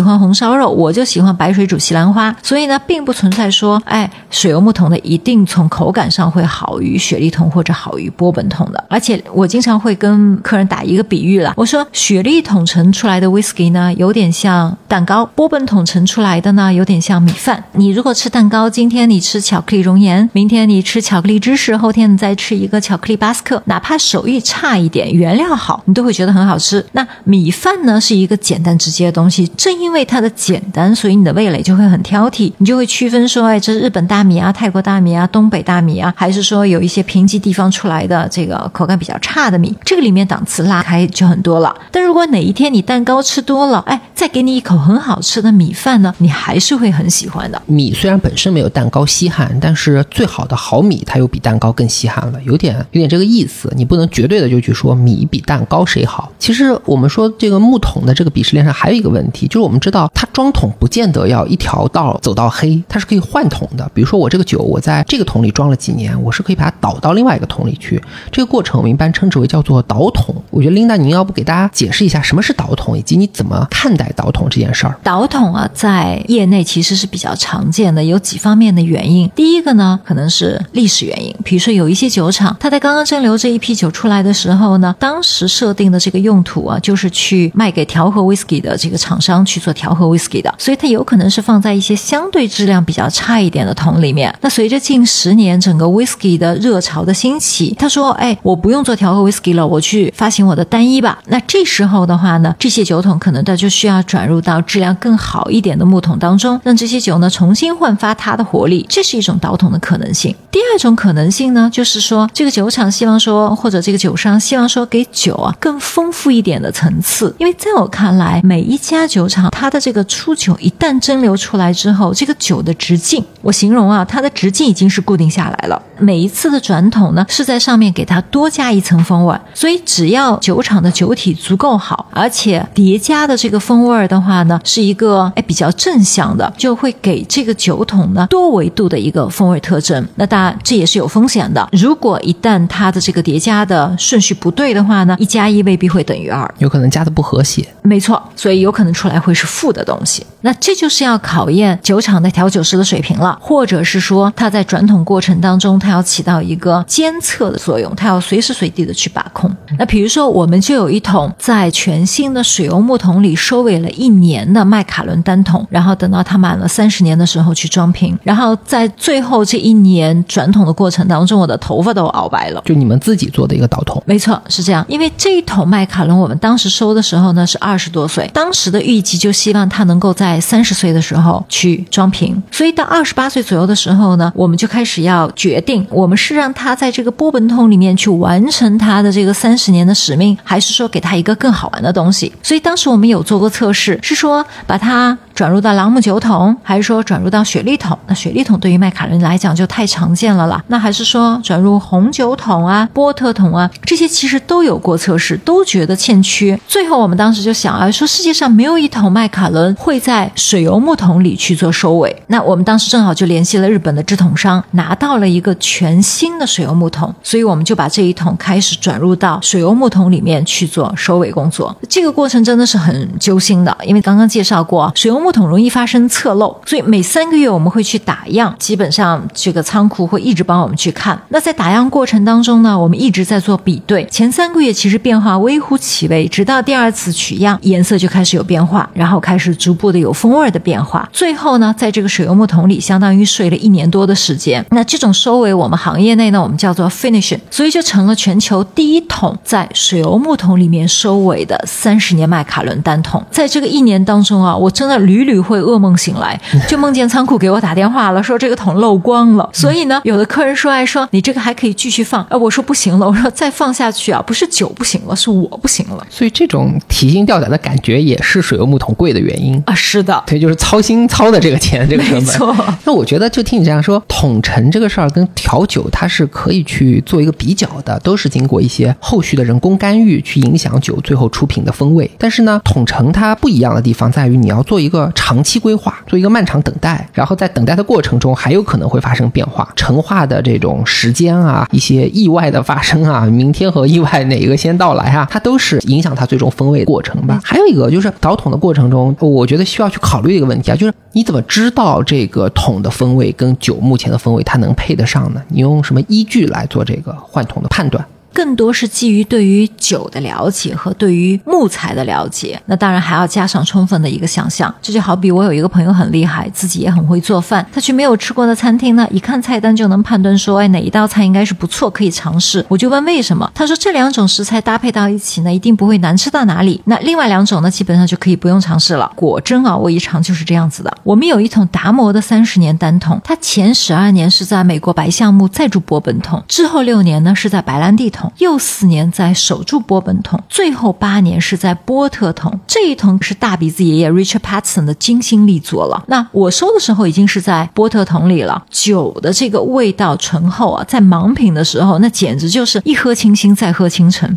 欢红烧肉，我。就喜欢白水煮西兰花，所以呢，并不存在说，哎，水油木桶的一定从口感上会好于雪莉桶或者好于波本桶的。而且我经常会跟客人打一个比喻了，我说雪莉桶盛出来的 whisky 呢，有点像蛋糕；波本桶盛出来的呢，有点像米饭。你如果吃蛋糕，今天你吃巧克力熔岩，明天你吃巧克力芝士，后天你再吃一个巧克力巴斯克，哪怕手艺差一点，原料好，你都会觉得很好吃。那米饭呢，是一个简单直接的东西，正因为它的简单。所以你的味蕾就会很挑剔，你就会区分说，哎，这是日本大米啊、泰国大米啊、东北大米啊，还是说有一些贫瘠地方出来的这个口感比较差的米？这个里面档次拉开就很多了。但如果哪一天你蛋糕吃多了，哎，再给你一口很好吃的米饭呢，你还是会很喜欢的。
米虽然本身没有蛋糕稀罕，但是最好的好米它又比蛋糕更稀罕了，有点有点这个意思。你不能绝对的就去说米比蛋糕谁好。其实我们说这个木桶的这个鄙视链上还有一个问题，就是我们知道它装桶。不见得要一条道走到黑，它是可以换桶的。比如说我这个酒，我在这个桶里装了几年，我是可以把它倒到另外一个桶里去。这个过程我们一般称之为叫做倒桶。我觉得琳达，您要不给大家解释一下什么是倒桶，以及你怎么看待倒桶这件事儿？
倒桶啊，在业内其实是比较常见的，有几方面的原因。第一个呢，可能是历史原因，比如说有一些酒厂，它在刚刚蒸馏这一批酒出来的时候呢，当时设定的这个用途啊，就是去卖给调和 whisky 的这个厂商去做调和 whisky 的，所以它有可能是放在一些相对质量比较差一点的桶里面。那随着近十年整个 whisky 的热潮的兴起，他说：“哎，我不用做调和 whisky 了，我去发行我的单一吧。”那这时候的话呢，这些酒桶可能它就需要转入到质量更好一点的木桶当中，让这些酒呢重新焕发它的活力。这是一种倒桶的可能性。第二种可能性呢，就是说这个酒厂希望说，或者这个酒商希望说，给酒啊更丰富一点的层次。因为在我看来，每一家酒厂它的这个出酒酒一旦蒸馏出来之后，这个酒的直径，我形容啊，它的直径已经是固定下来了。每一次的转桶呢，是在上面给它多加一层风味。所以只要酒厂的酒体足够好，而且叠加的这个风味的话呢，是一个哎比较正向的，就会给这个酒桶呢多维度的一个风味特征。那当然这也是有风险的，如果一旦它的这个叠加的顺序不对的话呢，一加一未必会等于二，
有可能加的不和谐。
没错，所以有可能出来会是负的东西。那这就是要考验酒厂的调酒师的水平了，或者是说他在转桶过程当中，他要起到一个监测的作用，他要随时随地的去把控。那比如说，我们就有一桶在全新的水油木桶里收尾了一年的麦卡伦单桶，然后等到它满了三十年的时候去装瓶，然后在最后这一年转桶的过程当中，我的头发都熬白了。
就你们自己做的一个倒桶，
没错，是这样。因为这一桶麦卡伦，我们当时收的时候呢是二十多岁，当时的预计就希望它能够在在三十岁的时候去装瓶，所以到二十八岁左右的时候呢，我们就开始要决定，我们是让他在这个波本桶里面去完成他的这个三十年的使命，还是说给他一个更好玩的东西？所以当时我们有做过测试，是说把它转入到朗姆酒桶，还是说转入到雪莉桶？那雪莉桶对于麦卡伦来讲就太常见了啦。那还是说转入红酒桶啊、波特桶啊，这些其实都有过测试，都觉得欠缺。最后我们当时就想啊，说世界上没有一桶麦卡伦会在在水油木桶里去做收尾。那我们当时正好就联系了日本的制桶商，拿到了一个全新的水油木桶，所以我们就把这一桶开始转入到水油木桶里面去做收尾工作。这个过程真的是很揪心的，因为刚刚介绍过，水油木桶容易发生侧漏，所以每三个月我们会去打样，基本上这个仓库会一直帮我们去看。那在打样过程当中呢，我们一直在做比对，前三个月其实变化微乎其微，直到第二次取样，颜色就开始有变化，然后开始逐步的有风味的变化。最后呢，在这个水油木桶里，相当于睡了一年多的时间。那这种收尾，我们行业内呢，我们叫做 finishing，所以就成了全球第一桶在水油木桶里面收尾的三十年麦卡伦单桶。在这个一年当中啊，我真的屡屡会噩梦醒来，就梦见仓库给我打电话了，说这个桶漏光了。所以呢，有的客人说，哎，说你这个还可以继续放，哎，我说不行了，我说再放下去啊，不是酒不行了，是我不行了
所以这种提心吊胆的感觉也是水油木桶贵的原因。
啊。是的，
对，就是操心操的这个钱，这个成本。
没错。
那我觉得，就听你这样说，统陈这个事儿跟调酒它是可以去做一个比较的，都是经过一些后续的人工干预去影响酒最后出品的风味。但是呢，统陈它不一样的地方在于，你要做一个长期规划，做一个漫长等待，然后在等待的过程中还有可能会发生变化，陈化的这种时间啊，一些意外的发生啊，明天和意外哪一个先到来啊，它都是影响它最终风味的过程吧。还有一个就是倒桶的过程中，我觉得需要要去考虑一个问题啊，就是你怎么知道这个桶的风味跟酒目前的风味它能配得上呢？你用什么依据来做这个换桶的判断？
更多是基于对于酒的了解和对于木材的了解，那当然还要加上充分的一个想象。这就好比我有一个朋友很厉害，自己也很会做饭，他去没有吃过的餐厅呢，一看菜单就能判断说，哎，哪一道菜应该是不错，可以尝试。我就问为什么，他说这两种食材搭配到一起呢，一定不会难吃到哪里。那另外两种呢，基本上就可以不用尝试了。果真啊，我一尝就是这样子的。我们有一桶达摩的三十年单桶，它前十二年是在美国白橡木再铸波本桶，之后六年呢是在白兰地桶。又四年在守住波本桶，最后八年是在波特桶。这一桶是大鼻子爷爷 Richard Patson 的精心力作了。那我收的时候已经是在波特桶里了，酒的这个味道醇厚啊，在盲品的时候，那简直就是一喝清新，再喝清晨。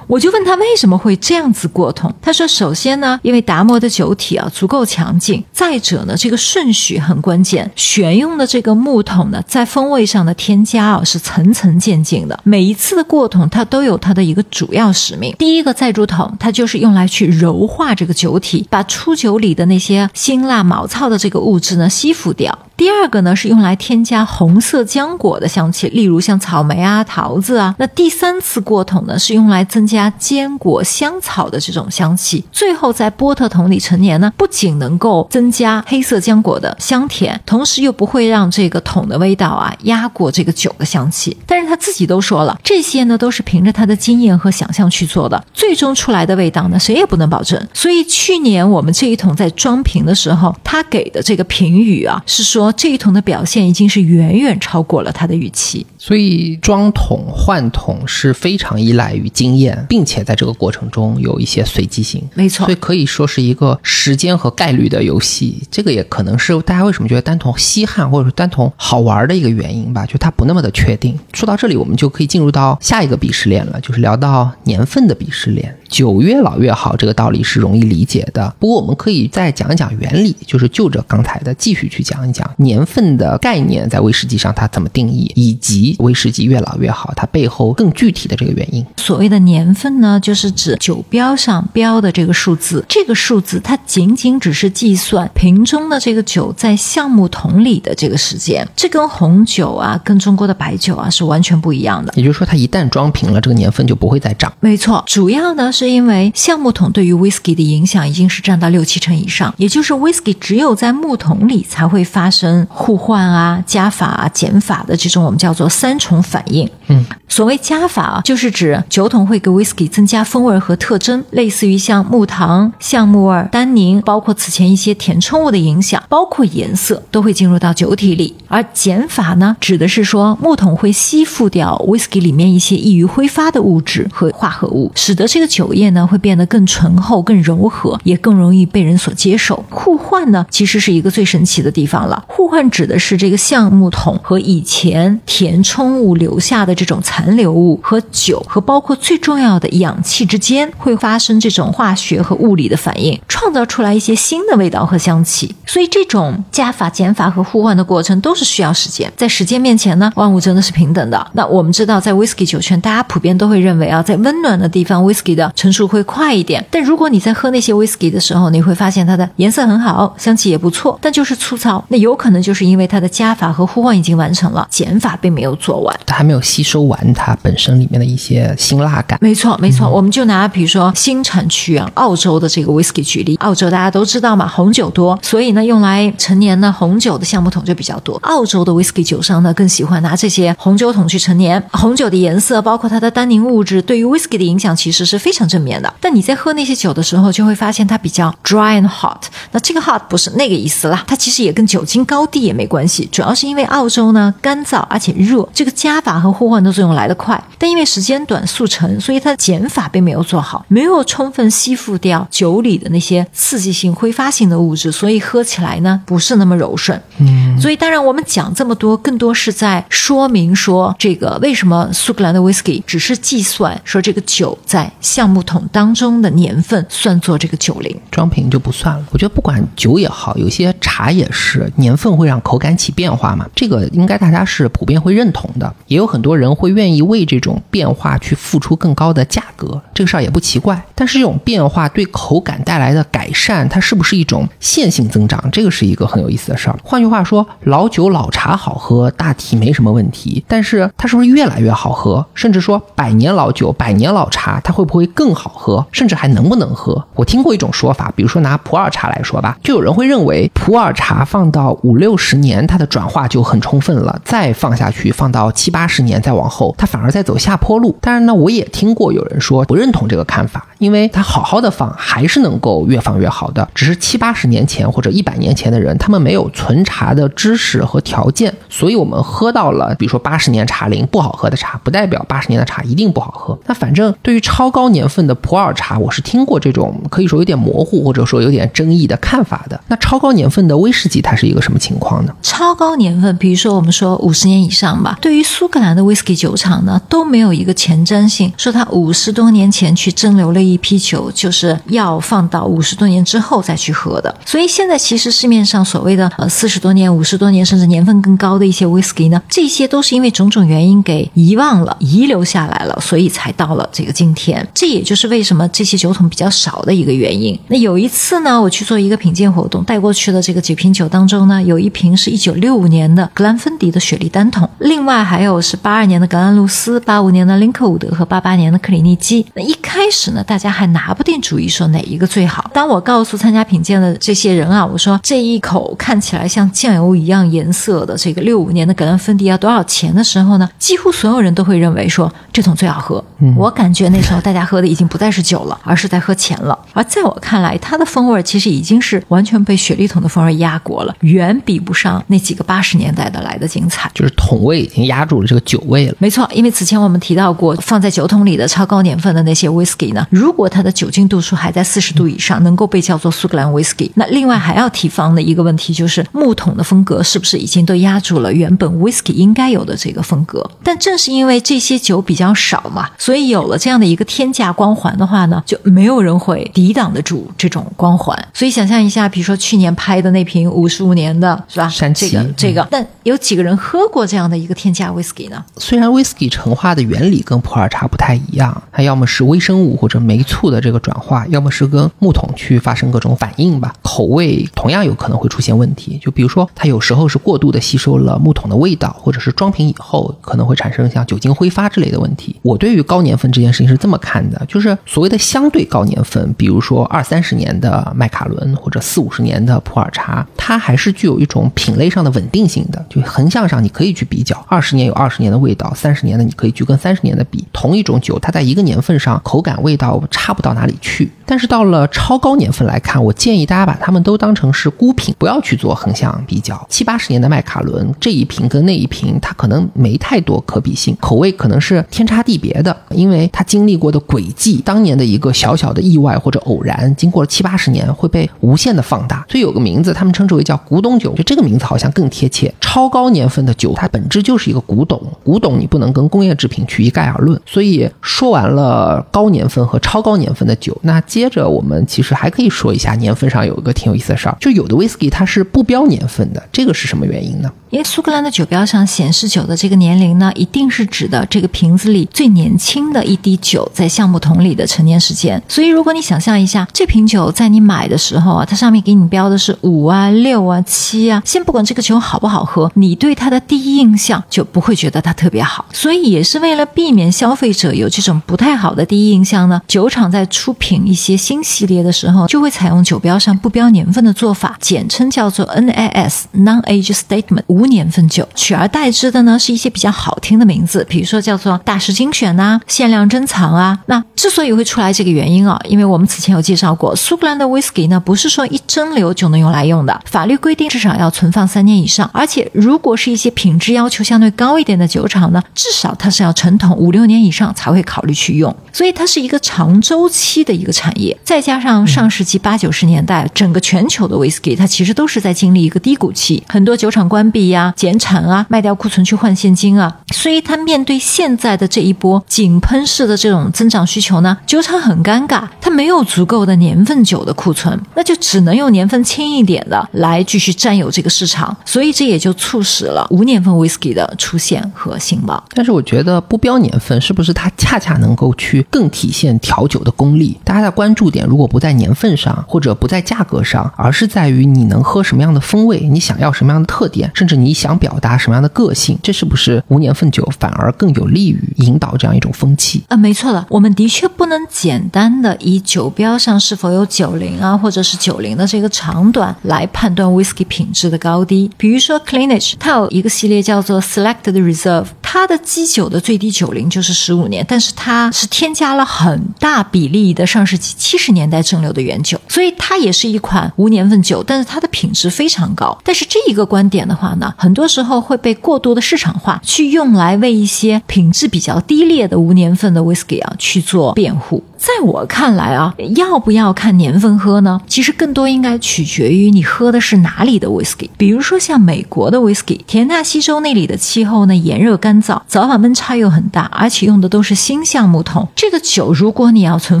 我就问他为什么会这样子过桶，他说：首先呢，因为达摩的酒体啊足够强劲；再者呢，这个顺序很关键，选用的这个木桶呢，在风味上的添加啊是层层渐进的。每一次的过桶，它都有它的一个主要使命。第一个再铸桶，它就是用来去柔化这个酒体，把出酒里的那些辛辣毛糙的这个物质呢吸附掉。第二个呢是用来添加红色浆果的香气，例如像草莓啊、桃子啊。那第三次过桶呢是用来增加坚果、香草的这种香气。最后在波特桶里陈年呢，不仅能够增加黑色浆果的香甜，同时又不会让这个桶的味道啊压过这个酒的香气。但是他自己都说了，这些呢都是凭着他的经验和想象去做的，最终出来的味道呢谁也不能保证。所以去年我们这一桶在装瓶的时候，他给的这个评语啊是说。这一桶的表现已经是远远超过了他的预期，
所以装桶换桶是非常依赖于经验，并且在这个过程中有一些随机性。
没错
所以可以说是一个时间和概率的游戏。这个也可能是大家为什么觉得单桶稀罕或者说单桶好玩的一个原因吧，就它不那么的确定。说到这里，我们就可以进入到下一个鄙视链了，就是聊到年份的鄙视链。酒越老越好，这个道理是容易理解的。不过我们可以再讲一讲原理，就是就着刚才的继续去讲一讲年份的概念在威士忌上它怎么定义，以及威士忌越老越好它背后更具体的这个原因。
所谓的年份呢，就是指酒标上标的这个数字，这个数字它仅仅只是计算瓶中的这个酒在橡木桶里的这个时间，这跟红酒啊，跟中国的白酒啊是完全不一样的。
也就是说，它一旦装瓶了，这个年份就不会再涨。
没错，主要呢是因为橡木桶对于 whisky 的影响已经是占到六七成以上，也就是 whisky 只有在木桶里才会发生互换啊、加法啊、减法的这种我们叫做三重反应。
嗯，
所谓加法啊，就是指酒桶会给 whisky 增加风味和特征，类似于像木糖、橡木味、单宁，包括此前一些填充物的影响，包括颜色都会进入到酒体里。而减法呢，指的是说木桶会吸附掉 whisky 里面一些易于挥发的物质和化合物，使得这个酒酒液呢会变得更醇厚、更柔和，也更容易被人所接受。互换呢，其实是一个最神奇的地方了。互换指的是这个橡木桶和以前填充物留下的这种残留物和酒和包括最重要的氧气之间会发生这种化学和物理的反应，创造出来一些新的味道和香气。所以这种加法、减法和互换的过程都是需要时间。在时间面前呢，万物真的是平等的。那我们知道，在 whisky 酒圈，大家普遍都会认为啊，在温暖的地方，whisky 的成熟会快一点。但如果你在喝那些 whisky 的时候，你会发现它的颜色很好，香气也不错，但就是粗糙。那有可能就是因为它的加法和互换已经完成了，减法并没有做完。
它还没有吸收完它本身里面的一些辛辣感。
没错，没错，我们就拿比如说新产区啊，澳洲的这个 whisky 举例。澳洲大家都知道嘛，红酒多，所以呢，用来陈年呢红酒的橡木桶就比较多。澳洲的 whisky 酒商呢，更喜欢拿这些红酒桶去陈年。红酒的颜色，包括它的单宁物质，对于 whisky 的影响其实是非常正面的。但你在喝那些酒的时候，就会发现它比较 dry and hot。那这个 hot 不是那个意思啦，它其实也跟酒精高低也没关系，主要是因为澳洲呢干燥而且热，这个加法和互换的作用来得快，但因为时间短速成，所以它的减法并没有做好，没有充分吸附掉酒里的那些刺激性、挥发性的物质，所以喝起来呢不是那么柔顺。
嗯，
所以当然我们讲这么多，更多是在说明说这个为什么苏格兰的 whisky 只是计算说这个酒在橡木桶当中的年份算作这个酒龄。
装瓶就不算了。我觉得不管酒也好，有些茶也是，年份会让口感起变化嘛，这个应该大家是普遍会认同的。也有很多人会愿意为这种变化去付出更高的价格，这个事儿也不奇怪。但是这种变化对口感带来的改善，它是不是一种线性增长？这个是一个很有意思的事儿。换句话说，老酒老茶好喝，大体没什么问题，但是它是不是越来越好喝？甚至说百年老酒、百年老茶，它会不会更更好喝？甚至还能不能喝？我听过一种说法，比如说拿普洱茶来说吧，就有人会认为普洱茶放到五六十年，它的转化就很充分了，再放下去，放到七八十年再往后，它反而在走下坡路。当然呢，我也听过有人说不认同这个看法，因为它好好的放还是能够越放越好的，只是七八十年前或者一百年前的人，他们没有存茶的知识和条件，所以我们喝到了，比如说八十年茶龄不好喝的茶，不代表八十年的茶一定不好喝。那反正对于超高年份的普洱茶，我是听过这种可以说有点模糊或者说有点争议的看法的。那超高年份的威士忌它是一个什么情况呢？
超高年份，比如说我们说五十年以上吧，对于苏格兰的威士忌酒厂呢，都没有一个前瞻性，说它五十多年前去蒸馏了一批酒，就是要放到五十多年之后再去喝的。所以现在其实市面上所谓的呃四十多年、五十多年甚至年份更高的一些威士忌呢，这些都是因为种种原因给遗忘了、遗留下来了，所以才到了这个今天。这也就是为什么这些酒桶比较少的一个原因。那有一次呢，我去做一个品鉴活动，带过去的这个几瓶酒当中呢，有一瓶是一九六五年的格兰芬迪的雪莉单桶，另外还有是八二年的格兰露斯、八五年的林克伍德和八八年的克里尼基。那一开始呢，大家还拿不定主意说哪一个最好。当我告诉参加品鉴的这些人啊，我说这一口看起来像酱油一样颜色的这个六五年的格兰芬迪要多少钱的时候呢，几乎所有人都会认为说这桶最好喝。我感觉那时候大家喝的已经不再是酒了，而是在喝钱了。而在我看来，它的风味其实已经是完全被雪莉桶的风味压过了，远比不上那几个八十年代的来的精彩。
就是桶味已经压住了这个酒味了。
没错，因为此前我们提到过，放在酒桶里的超高年份的那些 whisky 呢，如果它的酒精度数还在四十度以上，能够被叫做苏格兰 whisky。那另外还要提防的一个问题就是，木桶的风格是不是已经都压住了原本 whisky 应该有的这个风格？但正是因为这些酒比较少嘛，所以有了这样的一个天价光环的话呢，就没有人会抵挡得住这种光环。所以想象一下，比如说去年拍的那瓶五十五年的是吧？
山崎
这个这个，但有几个人喝过这样的一个天价 whisky 呢？
虽然 whisky 陈化的原理跟普洱茶不太一样，它要么是微生物或者酶促的这个转化，要么是跟木桶去发生各种反应吧，口味同样有可能会出现问题。就比如说，它有时候是过度的吸收了木桶的味道，或者是装瓶以后可能会产生像酒精挥发之类的问题。我对于高年份这件事情是这么看的，就是所谓的相对高年份，比如说二三十年的麦卡伦或者四五十年的普洱茶，它还是具有一种品类上的稳定性的，就横向上你可以去比较，二十年有二十年的味道，三十年的你可以去跟三十年的比，同一种酒，它在一个年份上口感味道差不到哪里去。但是到了超高年份来看，我建议大家把它们都当成是孤品，不要去做横向比较。七八十年的麦卡伦这一瓶跟那一瓶，它可能没太多可比性，口味可能是天差地别的，因为它经历过的轨迹，当年的一个小小的意外或者偶然，经过了七八十年会被无限的放大。所以有个名字，他们称之为叫古董酒，就这个名字好像更贴切。超高年份的酒，它本质就是一个古董，古董你不能跟工业制品去一概而论。所以说完了高年份和超高年份的酒，那接着我们其实还可以说一下年份上有一个挺有意思的事儿，就有的 whisky 它是不标年份的，这个是什么原因呢？
因为苏格兰的酒标上显示酒的这个年龄呢，一定是指的这个瓶子里最年轻的一滴酒在橡木桶里的陈年时间。所以，如果你想象一下，这瓶酒在你买的时候啊，它上面给你标的是五啊、六啊、七啊，先不管这个酒好不好喝，你对它的第一印象就不会觉得它特别好。所以，也是为了避免消费者有这种不太好的第一印象呢，酒厂在出品一些新系列的时候，就会采用酒标上不标年份的做法，简称叫做 NAS（Non-Age Statement）。无年份酒，取而代之的呢是一些比较好听的名字，比如说叫做大师精选呐、限量珍藏啊。那之所以会出来这个原因啊，因为我们此前有介绍过，苏格兰的 whisky 呢不是说一蒸馏就能用来用的，法律规定至少要存放三年以上，而且如果是一些品质要求相对高一点的酒厂呢，至少它是要陈桶五六年以上才会考虑去用，所以它是一个长周期的一个产业。再加上上世纪八九十年代，整个全球的 whisky 它其实都是在经历一个低谷期，很多酒厂关闭呀、减产啊、卖掉库存去换现金啊，所以它面对现在的这一波井喷式的这种增长需求呢，酒厂很尴尬，它没有足够的年份酒的库存，那就只能用年份轻一点的来继续占有这个市场，所以这也就促使了无年份 whisky 的出现和兴旺。
但是我觉得不标年份是不是它恰恰能够去更体现调酒的功力？大家的关注点如果不在年份上，或者不在价格上，而是在于你能喝什么样的风味，你想要什么样的特点，甚至你想表达什么样的个性，这是不是无年份酒反而更有利于引导这样一种风气？
啊，没错了，我们的确却不能简单的以酒标上是否有九零啊，或者是九零的这个长短来判断 whisky 品质的高低。比如说 Cleanage，它有一个系列叫做 Selected Reserve，它的基酒的最低酒龄就是十五年，但是它是添加了很大比例的上世纪七十年代蒸馏的原酒，所以它也是一款无年份酒，但是它的品质非常高。但是这一个观点的话呢，很多时候会被过多的市场化去用来为一些品质比较低劣的无年份的 whisky 啊去做辩护。在我看来啊，要不要看年份喝呢？其实更多应该取决于你喝的是哪里的 whisky。比如说像美国的 whisky，田纳西州那里的气候呢炎热干燥，早晚温差又很大，而且用的都是新橡木桶。这个酒如果你要存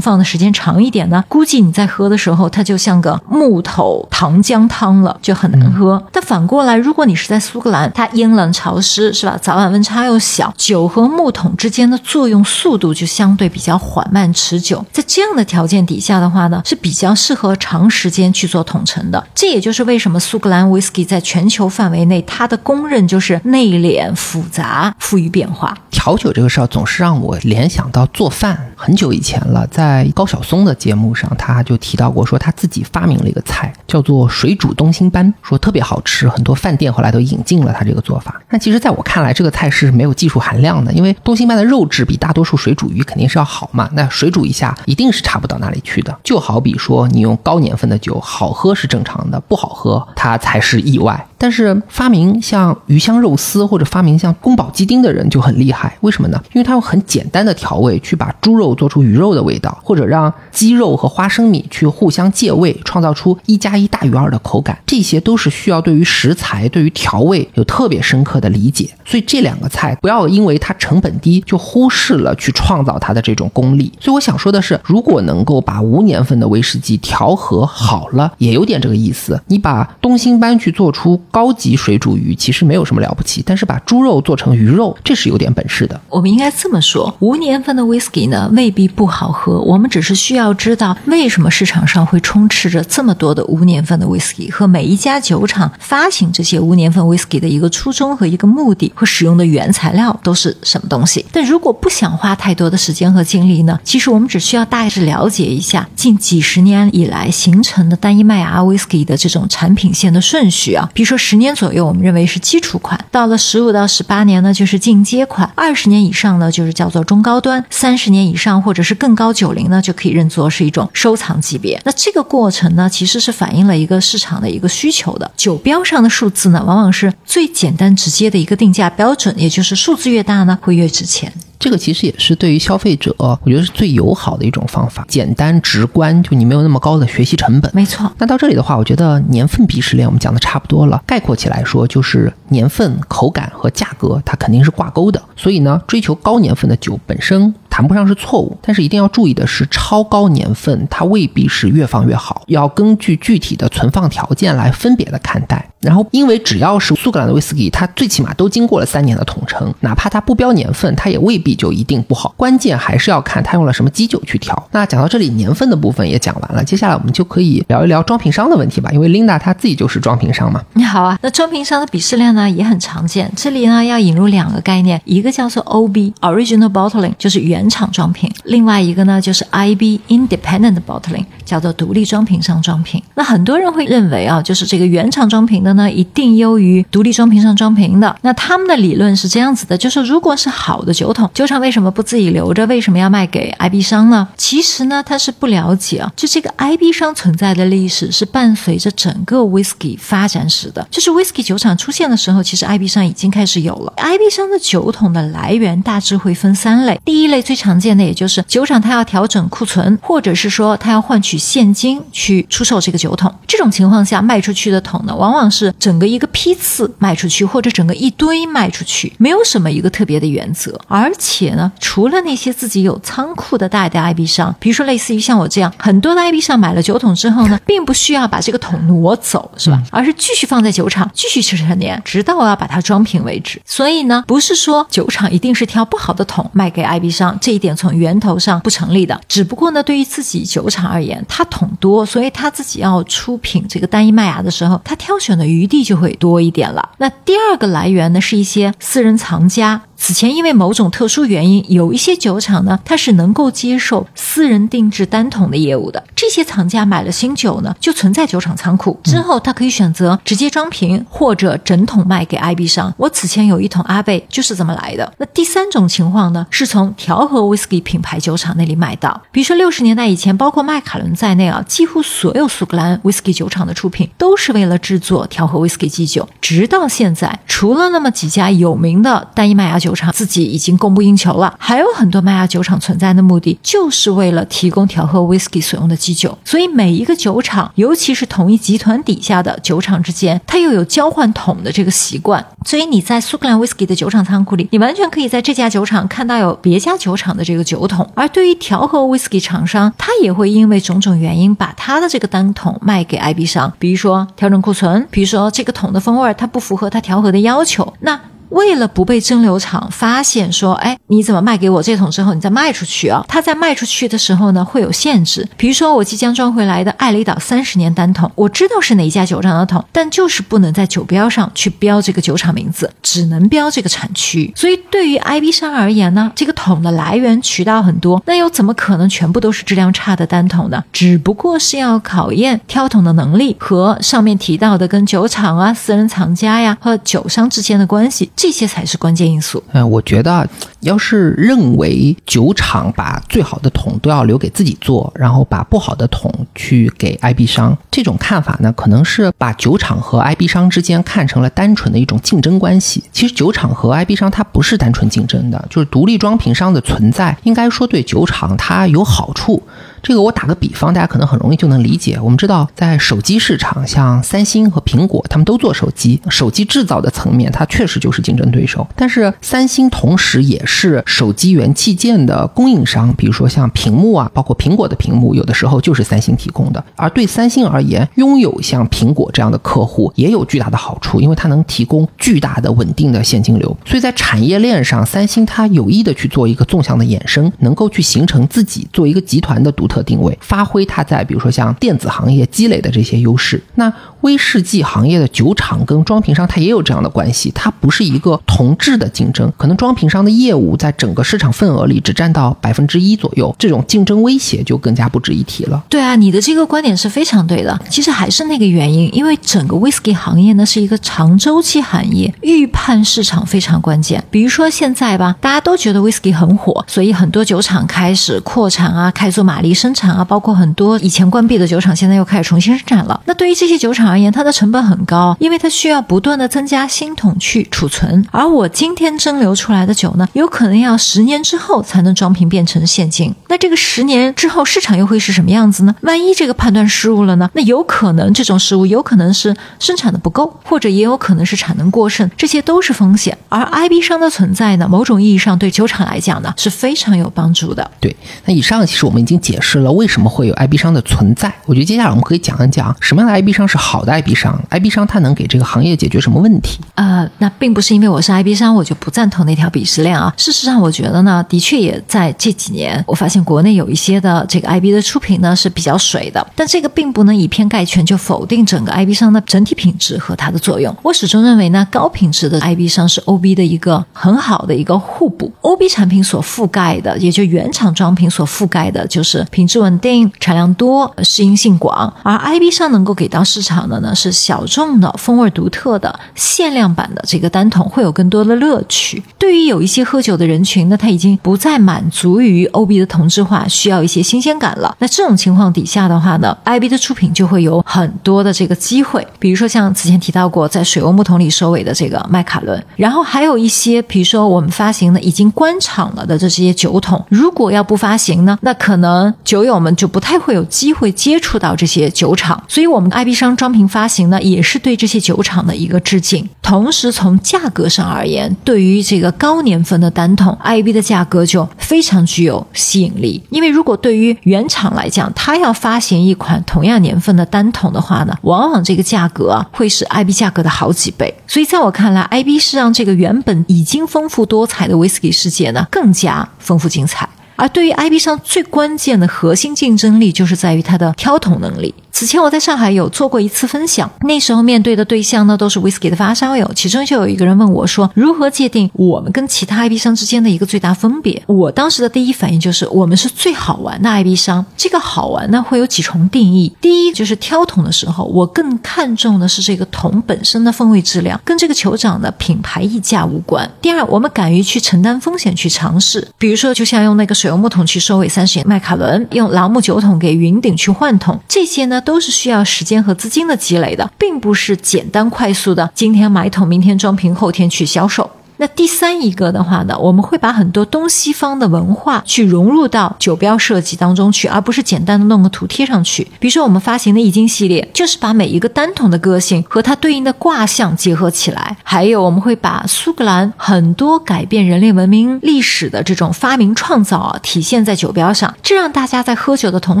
放的时间长一点呢，估计你在喝的时候它就像个木头糖浆汤了，就很难喝。但反过来，如果你是在苏格兰，它阴冷潮湿是吧？早晚温差又小，酒和木桶之间的作用速度就相对比较缓慢持久。在这样的条件底下的话呢，是比较适合长时间去做统称的。这也就是为什么苏格兰 whisky 在全球范围内，它的公认就是内敛、复杂、富于变化。
调酒这个事儿总是让我联想到做饭。很久以前了，在高晓松的节目上，他就提到过，说他自己发明了一个菜，叫做水煮东星斑，说特别好吃，很多饭店后来都引进了他这个做法。但其实，在我看来，这个菜是没有技术含量的，因为东星斑的肉质比大多数水煮鱼肯定是要好嘛，那水煮一下一定是差不到哪里去的。就好比说，你用高年份的酒，好喝是正常的，不好喝它才是意外。但是发明像鱼香肉丝或者发明像宫保鸡丁的人就很厉害，为什么呢？因为他用很简单的调味去把猪肉做出鱼肉的味道，或者让鸡肉和花生米去互相借味，创造出一加一大于二的口感，这些都是需要对于食材、对于调味有特别深刻的理解。所以这两个菜不要因为它成本低就忽视了去创造它的这种功力。所以我想说的是，如果能够把无年份的威士忌调和好了，也有点这个意思。你把东星斑去做出高级水煮鱼，其实没有什么了不起，但是把猪肉做成鱼肉，这是有点本事的。
我们应该这么说：无年份的 whisky 呢，未必不好喝。我们只是需要知道为什么市场上会充斥着这么多的无年份的 whisky，和每一家酒厂发行这些无年份 whisky 的一个初衷和一个目的，和使用的原材料都是什么东西。但如果不想花太多的时间和精力呢，其实我们只需要大致了解一下近几十年以来形成的单一麦芽 whisky 的这种产品线的顺序啊。比如说十年左右，我们认为是基础款；到了十五到十八年呢，就是进阶款；二十年以上呢，就是叫做中高端；三十年以上或者是更高九零呢，就可以认作是一种收藏级别。那这个过程呢，其实是反映了一个市场的一个需求的。酒标上的数字呢，往往是最简单直接的一个定价标准，也就是数字越大呢，会越值钱。
这个其实也是对于消费者，我觉得是最友好的一种方法，简单直观，就你没有那么高的学习成本。
没错。
那到这里的话，我觉得年份鄙视链我们讲的差不多了。概括起来说，就是年份、口感和价格它肯定是挂钩的。所以呢，追求高年份的酒本身谈不上是错误，但是一定要注意的是，超高年份它未必是越放越好，要根据具体的存放条件来分别的看待。然后，因为只要是苏格兰的威士忌，它最起码都经过了三年的统称，哪怕它不标年份，它也未必就一定不好。关键还是要看它用了什么基酒去调。那讲到这里，年份的部分也讲完了，接下来我们就可以聊一聊装瓶商的问题吧。因为 Linda 她自己就是装瓶商嘛。
你好啊，那装瓶商的鄙视链呢也很常见。这里呢要引入两个概念，一个叫做 OB（Original Bottling），就是原原厂装瓶；另外一个呢就是 IB（Independent Bottling），叫做独立装瓶上装瓶。那很多人会认为啊，就是这个原厂装瓶的呢一定优于独立装瓶上装瓶的。那他们的理论是这样子的，就是如果是好的酒桶，酒厂为什么不自己留着？为什么要卖给 IB 商呢？其实呢，他是不了解啊，就这个 IB 商存在的历史是伴随着整个 whisky 发展史的。就是 whisky 酒厂出现的时候，其实 IB 商已经开始有了。IB 商的酒桶的来源大致会分三类，第一类最常见的也就是酒厂它要调整库存，或者是说它要换取现金去出售这个酒桶。这种情况下卖出去的桶呢，往往是整个一个批次卖出去，或者整个一堆卖出去，没有什么一个特别的原则。而且呢，除了那些自己有仓库的大的 IB 商，比如说类似于像我这样很多的 IB 商买了酒桶之后呢，并不需要把这个桶挪走，是吧？而是继续放在酒厂，继续吃陈年，直到我要把它装瓶为止。所以呢，不是说酒厂一定是挑不好的桶卖给 IB 商，这一点从源头上不成立的。只不过呢，对于自己酒厂而言，它桶多，所以他自己要出品这个单一麦芽的时候，他挑选的余地就会多一点了。那第二个来源呢，是一些私人藏家。此前因为某种特殊原因，有一些酒厂呢，它是能够接受私人定制单桶的业务的。这些厂家买了新酒呢，就存在酒厂仓库，之后他可以选择直接装瓶或者整桶卖给 IB 商。我此前有一桶阿贝就是这么来的。那第三种情况呢，是从调和 whisky 品牌酒厂那里买到。比如说六十年代以前，包括麦卡伦在内啊，几乎所有苏格兰 whisky 酒厂的出品都是为了制作调和 whisky 基酒。直到现在，除了那么几家有名的单一麦芽酒酒厂自己已经供不应求了，还有很多麦芽酒厂存在的目的就是为了提供调和 whisky 所用的基酒。所以每一个酒厂，尤其是同一集团底下的酒厂之间，它又有交换桶的这个习惯。所以你在苏格兰 whisky 的酒厂仓库里，你完全可以在这家酒厂看到有别家酒厂的这个酒桶。而对于调和 whisky 厂商，他也会因为种种原因把他的这个单桶卖给 IB 商，比如说调整库存，比如说这个桶的风味它不符合它调和的要求，那。为了不被蒸馏厂发现，说，哎，你怎么卖给我这桶之后，你再卖出去啊？他在卖出去的时候呢，会有限制。比如说，我即将装回来的艾雷岛三十年单桶，我知道是哪一家酒厂的桶，但就是不能在酒标上去标这个酒厂名字，只能标这个产区。所以，对于 IB 商而言呢，这个桶的来源渠道很多，那又怎么可能全部都是质量差的单桶呢？只不过是要考验挑桶的能力和上面提到的跟酒厂啊、私人藏家呀和酒商之间的关系。这些才是关键因素。
嗯，我觉得要是认为酒厂把最好的桶都要留给自己做，然后把不好的桶去给 IB 商，这种看法呢，可能是把酒厂和 IB 商之间看成了单纯的一种竞争关系。其实酒厂和 IB 商它不是单纯竞争的，就是独立装瓶商的存在，应该说对酒厂它有好处。这个我打个比方，大家可能很容易就能理解。我们知道，在手机市场，像三星和苹果，他们都做手机，手机制造的层面，它确实就是竞争对手。但是三星同时也是手机元器件的供应商，比如说像屏幕啊，包括苹果的屏幕，有的时候就是三星提供的。而对三星而言，拥有像苹果这样的客户也有巨大的好处，因为它能提供巨大的稳定的现金流。所以在产业链上，三星它有意的去做一个纵向的衍生，能够去形成自己做一个集团的独特。定位，发挥它在比如说像电子行业积累的这些优势。那威士忌行业的酒厂跟装瓶商，它也有这样的关系，它不是一个同质的竞争。可能装瓶商的业务在整个市场份额里只占到百分之一左右，这种竞争威胁就更加不值一提了。
对啊，你的这个观点是非常对的。其实还是那个原因，因为整个威士忌行业呢是一个长周期行业，预判市场非常关键。比如说现在吧，大家都觉得威士忌很火，所以很多酒厂开始扩产啊，开始做马力生产啊，包括很多以前关闭的酒厂，现在又开始重新生产了。那对于这些酒厂而言，它的成本很高，因为它需要不断的增加新桶去储存。而我今天蒸馏出来的酒呢，有可能要十年之后才能装瓶变成现金。那这个十年之后市场又会是什么样子呢？万一这个判断失误了呢？那有可能这种失误有可能是生产的不够，或者也有可能是产能过剩，这些都是风险。而 IB 商的存在呢，某种意义上对酒厂来讲呢是非常有帮助的。
对，那以上其实我们已经解释是了为什么会有 IB 商的存在。我觉得接下来我们可以讲一讲什么样的 IB 商是好的 IB 商，IB 商它能给这个行业解决什么问题？
呃，那并不是因为我是 IB 商，我就不赞同那条鄙视链啊。事实上，我觉得呢，的确也在这几年，我发现国内有一些的这个 IB 的出品呢是比较水的，但这个并不能以偏概全，就否定整个 IB 商的整体品质和它的作用。我始终认为呢，高品质的 IB 商是 OB 的一个很好的一个互补。OB 产品所覆盖的，也就原厂装品所覆盖的，就是品质稳定、产量多、适应性广，而 IB 上能够给到市场的呢是小众的、风味独特的、限量版的这个单桶，会有更多的乐趣。对于有一些喝酒的人群呢，他已经不再满足于 OB 的同质化，需要一些新鲜感了。那这种情况底下的话呢，IB 的出品就会有很多的这个机会，比如说像此前提到过在水欧木桶里收尾的这个麦卡伦，然后还有一些比如说我们发行的已经关厂了的这些酒桶，如果要不发行呢，那可能酒友们就不太会有机会接触到这些酒厂，所以我们 IB 商装瓶发行呢，也是对这些酒厂的一个致敬。同时从价格上而言，对于这个高年份的单桶，IB 的价格就非常具有吸引力。因为如果对于原厂来讲，它要发行一款同样年份的单桶的话呢，往往这个价格啊会是 IB 价格的好几倍。所以在我看来，IB 是让这个原本已经丰富多彩的威士忌世界呢更加丰富精彩。而对于 IB 上最关键的核心竞争力，就是在于它的挑桶能力。此前我在上海有做过一次分享，那时候面对的对象呢都是 whisky 的发烧友，其中就有一个人问我说：“如何界定我们跟其他 IB 商之间的一个最大分别？”我当时的第一反应就是我们是最好玩的 IB 商。这个好玩呢会有几重定义：第一就是挑桶的时候，我更看重的是这个桶本身的风味质量，跟这个酋长的品牌溢价无关；第二，我们敢于去承担风险去尝试，比如说就像用那个水油木桶去收尾三十年麦卡伦，用朗姆酒桶给云顶去换桶，这些呢。都是需要时间和资金的积累的，并不是简单快速的，今天买桶，明天装瓶，后天去销售。那第三一个的话呢，我们会把很多东西方的文化去融入到酒标设计当中去，而不是简单的弄个图贴上去。比如说我们发行的易经系列，就是把每一个单桶的个性和它对应的卦象结合起来。还有我们会把苏格兰很多改变人类文明历史的这种发明创造啊，体现在酒标上，这让大家在喝酒的同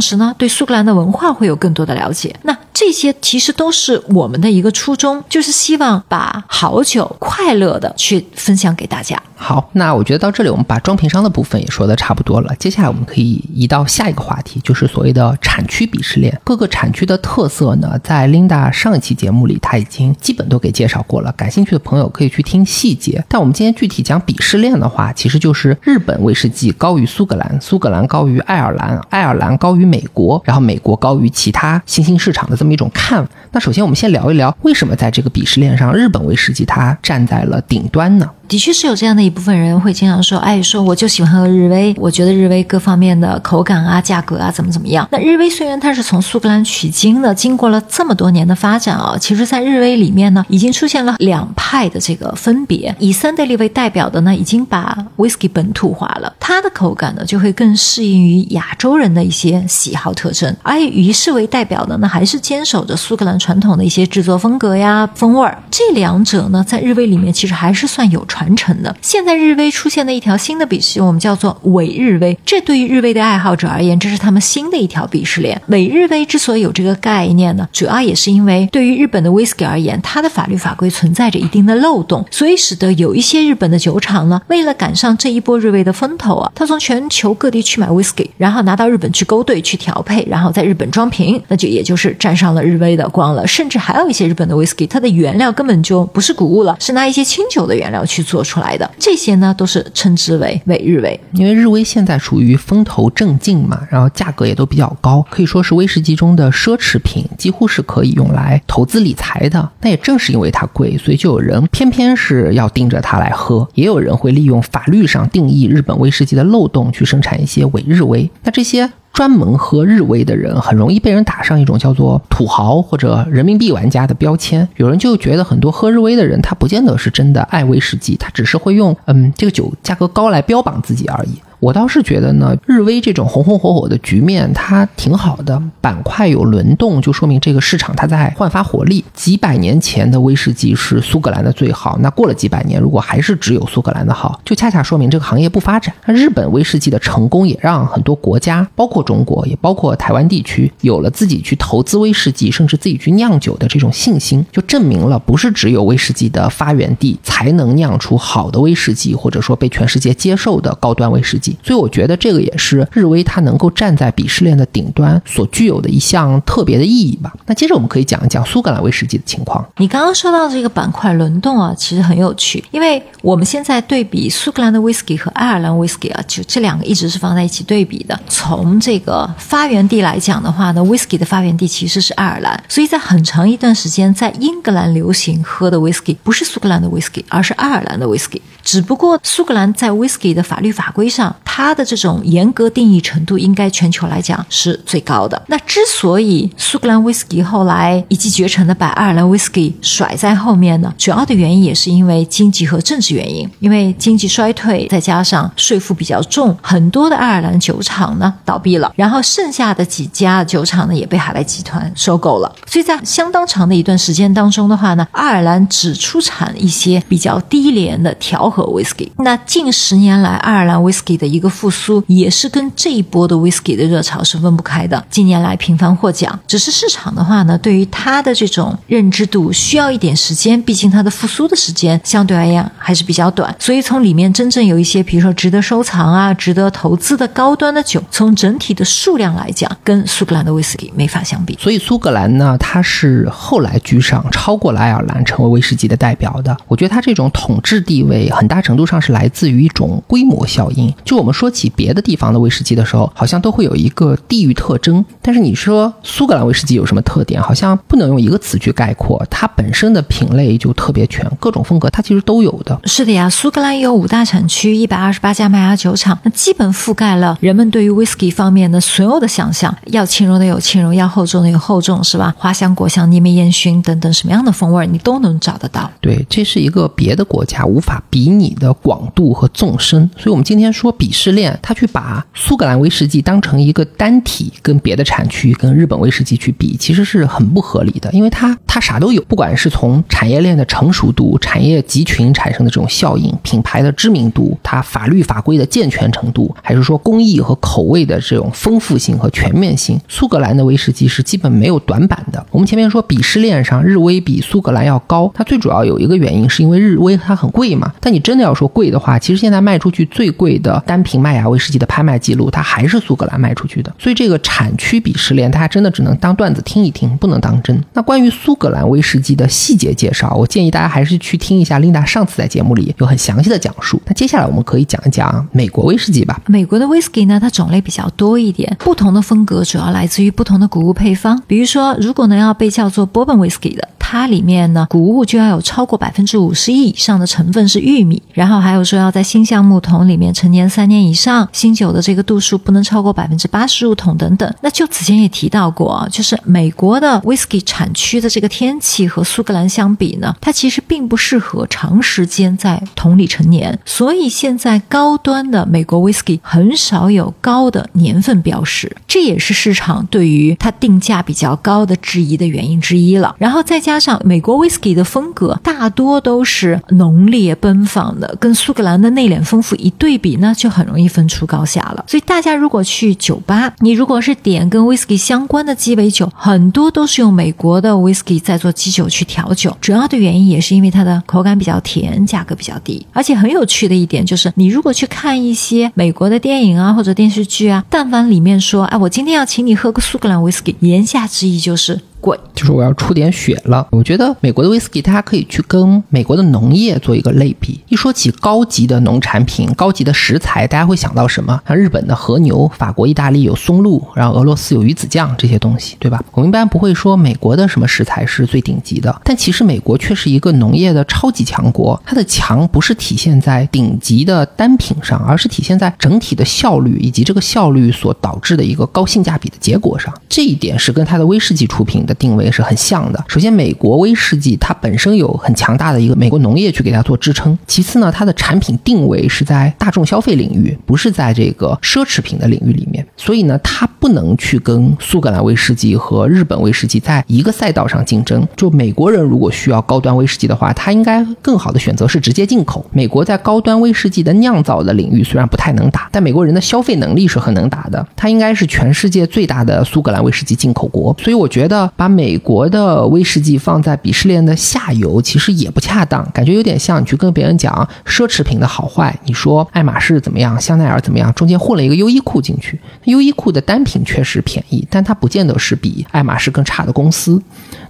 时呢，对苏格兰的文化会有更多的了解。那这些其实都是我们的一个初衷，就是希望把好酒快乐的去。分享给大家。
好，那我觉得到这里，我们把装瓶商的部分也说的差不多了。接下来我们可以移到下一个话题，就是所谓的产区鄙视链。各个产区的特色呢，在 Linda 上一期节目里，他已经基本都给介绍过了。感兴趣的朋友可以去听细节。但我们今天具体讲鄙视链的话，其实就是日本威士忌高于苏格兰，苏格兰高于爱尔兰，爱尔兰高于美国，然后美国高于其他新兴市场的这么。一种看。那首先我们先聊一聊，为什么在这个鄙视链上，日本威士忌它站在了顶端呢？
的确是有这样的一部分人会经常说，哎，说我就喜欢喝日威，我觉得日威各方面的口感啊、价格啊怎么怎么样。那日威虽然它是从苏格兰取经的，经过了这么多年的发展啊，其实在日威里面呢，已经出现了两派的这个分别。以三得利为代表的呢，已经把 whisky 本土化了，它的口感呢就会更适应于亚洲人的一些喜好特征。而以于氏为代表的呢，还是坚守着苏格兰传统的一些制作风格呀、风味儿。这两者呢，在日威里面其实还是算有。传承的。现在日威出现的一条新的鄙视，我们叫做伪日威。这对于日威的爱好者而言，这是他们新的一条鄙视链。伪日威之所以有这个概念呢，主要也是因为对于日本的 whisky 而言，它的法律法规存在着一定的漏洞，所以使得有一些日本的酒厂呢，为了赶上这一波日威的风头啊，他从全球各地去买 whisky，然后拿到日本去勾兑、去调配，然后在日本装瓶，那就也就是沾上了日威的光了。甚至还有一些日本的 whisky，它的原料根本就不是谷物了，是拿一些清酒的原料去。做出来的这些呢，都是称之为伪日威。
因为日威现在属于风头正劲嘛，然后价格也都比较高，可以说是威士忌中的奢侈品，几乎是可以用来投资理财的。那也正是因为它贵，所以就有人偏偏是要盯着它来喝，也有人会利用法律上定义日本威士忌的漏洞去生产一些伪日威。那这些。专门喝日威的人很容易被人打上一种叫做土豪或者人民币玩家的标签。有人就觉得很多喝日威的人，他不见得是真的爱威士忌，他只是会用嗯这个酒价格高来标榜自己而已。我倒是觉得呢，日威这种红红火火的局面，它挺好的。板块有轮动，就说明这个市场它在焕发活力。几百年前的威士忌是苏格兰的最好，那过了几百年，如果还是只有苏格兰的好，就恰恰说明这个行业不发展。那日本威士忌的成功，也让很多国家，包括中国，也包括台湾地区，有了自己去投资威士忌，甚至自己去酿酒的这种信心，就证明了不是只有威士忌的发源地才能酿出好的威士忌，或者说被全世界接受的高端威士忌。所以我觉得这个也是日威它能够站在鄙视链的顶端所具有的一项特别的意义吧。那接着我们可以讲一讲苏格兰威士忌的情况。
你刚刚说到这个板块轮动啊，其实很有趣，因为我们现在对比苏格兰的威士忌和爱尔兰威士忌啊，就这两个一直是放在一起对比的。从这个发源地来讲的话呢，威士忌的发源地其实是爱尔兰，所以在很长一段时间，在英格兰流行喝的威士忌不是苏格兰的威士忌，而是爱尔兰的威士忌。只不过苏格兰在威士忌的法律法规上，它的这种严格定义程度，应该全球来讲是最高的。那之所以苏格兰威士忌后来一骑绝尘的把爱尔兰威士忌甩在后面呢，主要的原因也是因为经济和政治原因。因为经济衰退，再加上税负比较重，很多的爱尔兰酒厂呢倒闭了，然后剩下的几家酒厂呢也被海莱集团收购了。所以在相当长的一段时间当中的话呢，爱尔兰只出产一些比较低廉的调。和 whisky，那近十年来爱尔兰 whisky 一个复苏，也是跟这一波的 whisky 的热潮是分不开的。近年来频繁获奖，只是市场的话呢，对于它的这种认知度需要一点时间，毕竟它的复苏的时间相对而言还是比较短。所以从里面真正有一些，比如说值得收藏啊、值得投资的高端的酒，从整体的数量来讲，跟苏格兰的 whisky 没法相比。
所以苏格兰呢，它是后来居上，超过了爱尔兰，成为威士忌的代表的。我觉得它这种统治地位。很大程度上是来自于一种规模效应。就我们说起别的地方的威士忌的时候，好像都会有一个地域特征。但是你说苏格兰威士忌有什么特点？好像不能用一个词去概括。它本身的品类就特别全，各种风格它其实都有的。
是的呀，苏格兰有五大产区，一百二十八家麦芽酒厂，那基本覆盖了人们对于威士忌方面的所有的想象。要轻柔的有轻柔，要厚重的有厚重，是吧？花香、果香、泥煤烟熏等等，什么样的风味你都能找得到。
对，这是一个别的国家无法比。拟的广度和纵深，所以我们今天说鄙视链，他去把苏格兰威士忌当成一个单体，跟别的产区、跟日本威士忌去比，其实是很不合理的，因为它它啥都有，不管是从产业链的成熟度、产业集群产生的这种效应、品牌的知名度、它法律法规的健全程度，还是说工艺和口味的这种丰富性和全面性，苏格兰的威士忌是基本没有短板的。我们前面说鄙视链上日威比苏格兰要高，它最主要有一个原因是因为日威它很贵嘛，但你。真的要说贵的话，其实现在卖出去最贵的单凭麦芽威士忌的拍卖记录，它还是苏格兰卖出去的。所以这个产区鄙视链，大家真的只能当段子听一听，不能当真。那关于苏格兰威士忌的细节介绍，我建议大家还是去听一下琳达上次在节目里有很详细的讲述。那接下来我们可以讲一讲美国威士忌吧。
美国的 whisky 呢，它种类比较多一点，不同的风格主要来自于不同的谷物配方。比如说，如果呢要被叫做 bourbon whisky 的。它里面呢，谷物就要有超过百分之五十一以上的成分是玉米，然后还有说要在新橡木桶里面陈年三年以上，新酒的这个度数不能超过百分之八十入桶等等。那就此前也提到过啊，就是美国的 whisky 产区的这个天气和苏格兰相比呢，它其实并不适合长时间在桶里陈年，所以现在高端的美国 whisky 很少有高的年份标识，这也是市场对于它定价比较高的质疑的原因之一了。然后再加。上美国 whisky 的风格大多都是浓烈奔放的，跟苏格兰的内敛丰富一对比呢，就很容易分出高下了。所以大家如果去酒吧，你如果是点跟 whisky 相关的鸡尾酒，很多都是用美国的 whisky 在做基酒去调酒。主要的原因也是因为它的口感比较甜，价格比较低。而且很有趣的一点就是，你如果去看一些美国的电影啊或者电视剧啊，但凡里面说，哎，我今天要请你喝个苏格兰 whisky，言下之意就是。贵
就是我要出点血了。我觉得美国的威士忌，大家可以去跟美国的农业做一个类比。一说起高级的农产品、高级的食材，大家会想到什么？像日本的和牛，法国、意大利有松露，然后俄罗斯有鱼子酱这些东西，对吧？我们一般不会说美国的什么食材是最顶级的，但其实美国却是一个农业的超级强国。它的强不是体现在顶级的单品上，而是体现在整体的效率以及这个效率所导致的一个高性价比的结果上。这一点是跟它的威士忌出品的。定位是很像的。首先，美国威士忌它本身有很强大的一个美国农业去给它做支撑。其次呢，它的产品定位是在大众消费领域，不是在这个奢侈品的领域里面。所以呢，它不能去跟苏格兰威士忌和日本威士忌在一个赛道上竞争。就美国人如果需要高端威士忌的话，他应该更好的选择是直接进口。美国在高端威士忌的酿造的领域虽然不太能打，但美国人的消费能力是很能打的。它应该是全世界最大的苏格兰威士忌进口国。所以我觉得把把美国的威士忌放在鄙视链的下游，其实也不恰当，感觉有点像你去跟别人讲奢侈品的好坏。你说爱马仕怎么样，香奈儿怎么样，中间混了一个优衣库进去。优衣库的单品确实便宜，但它不见得是比爱马仕更差的公司。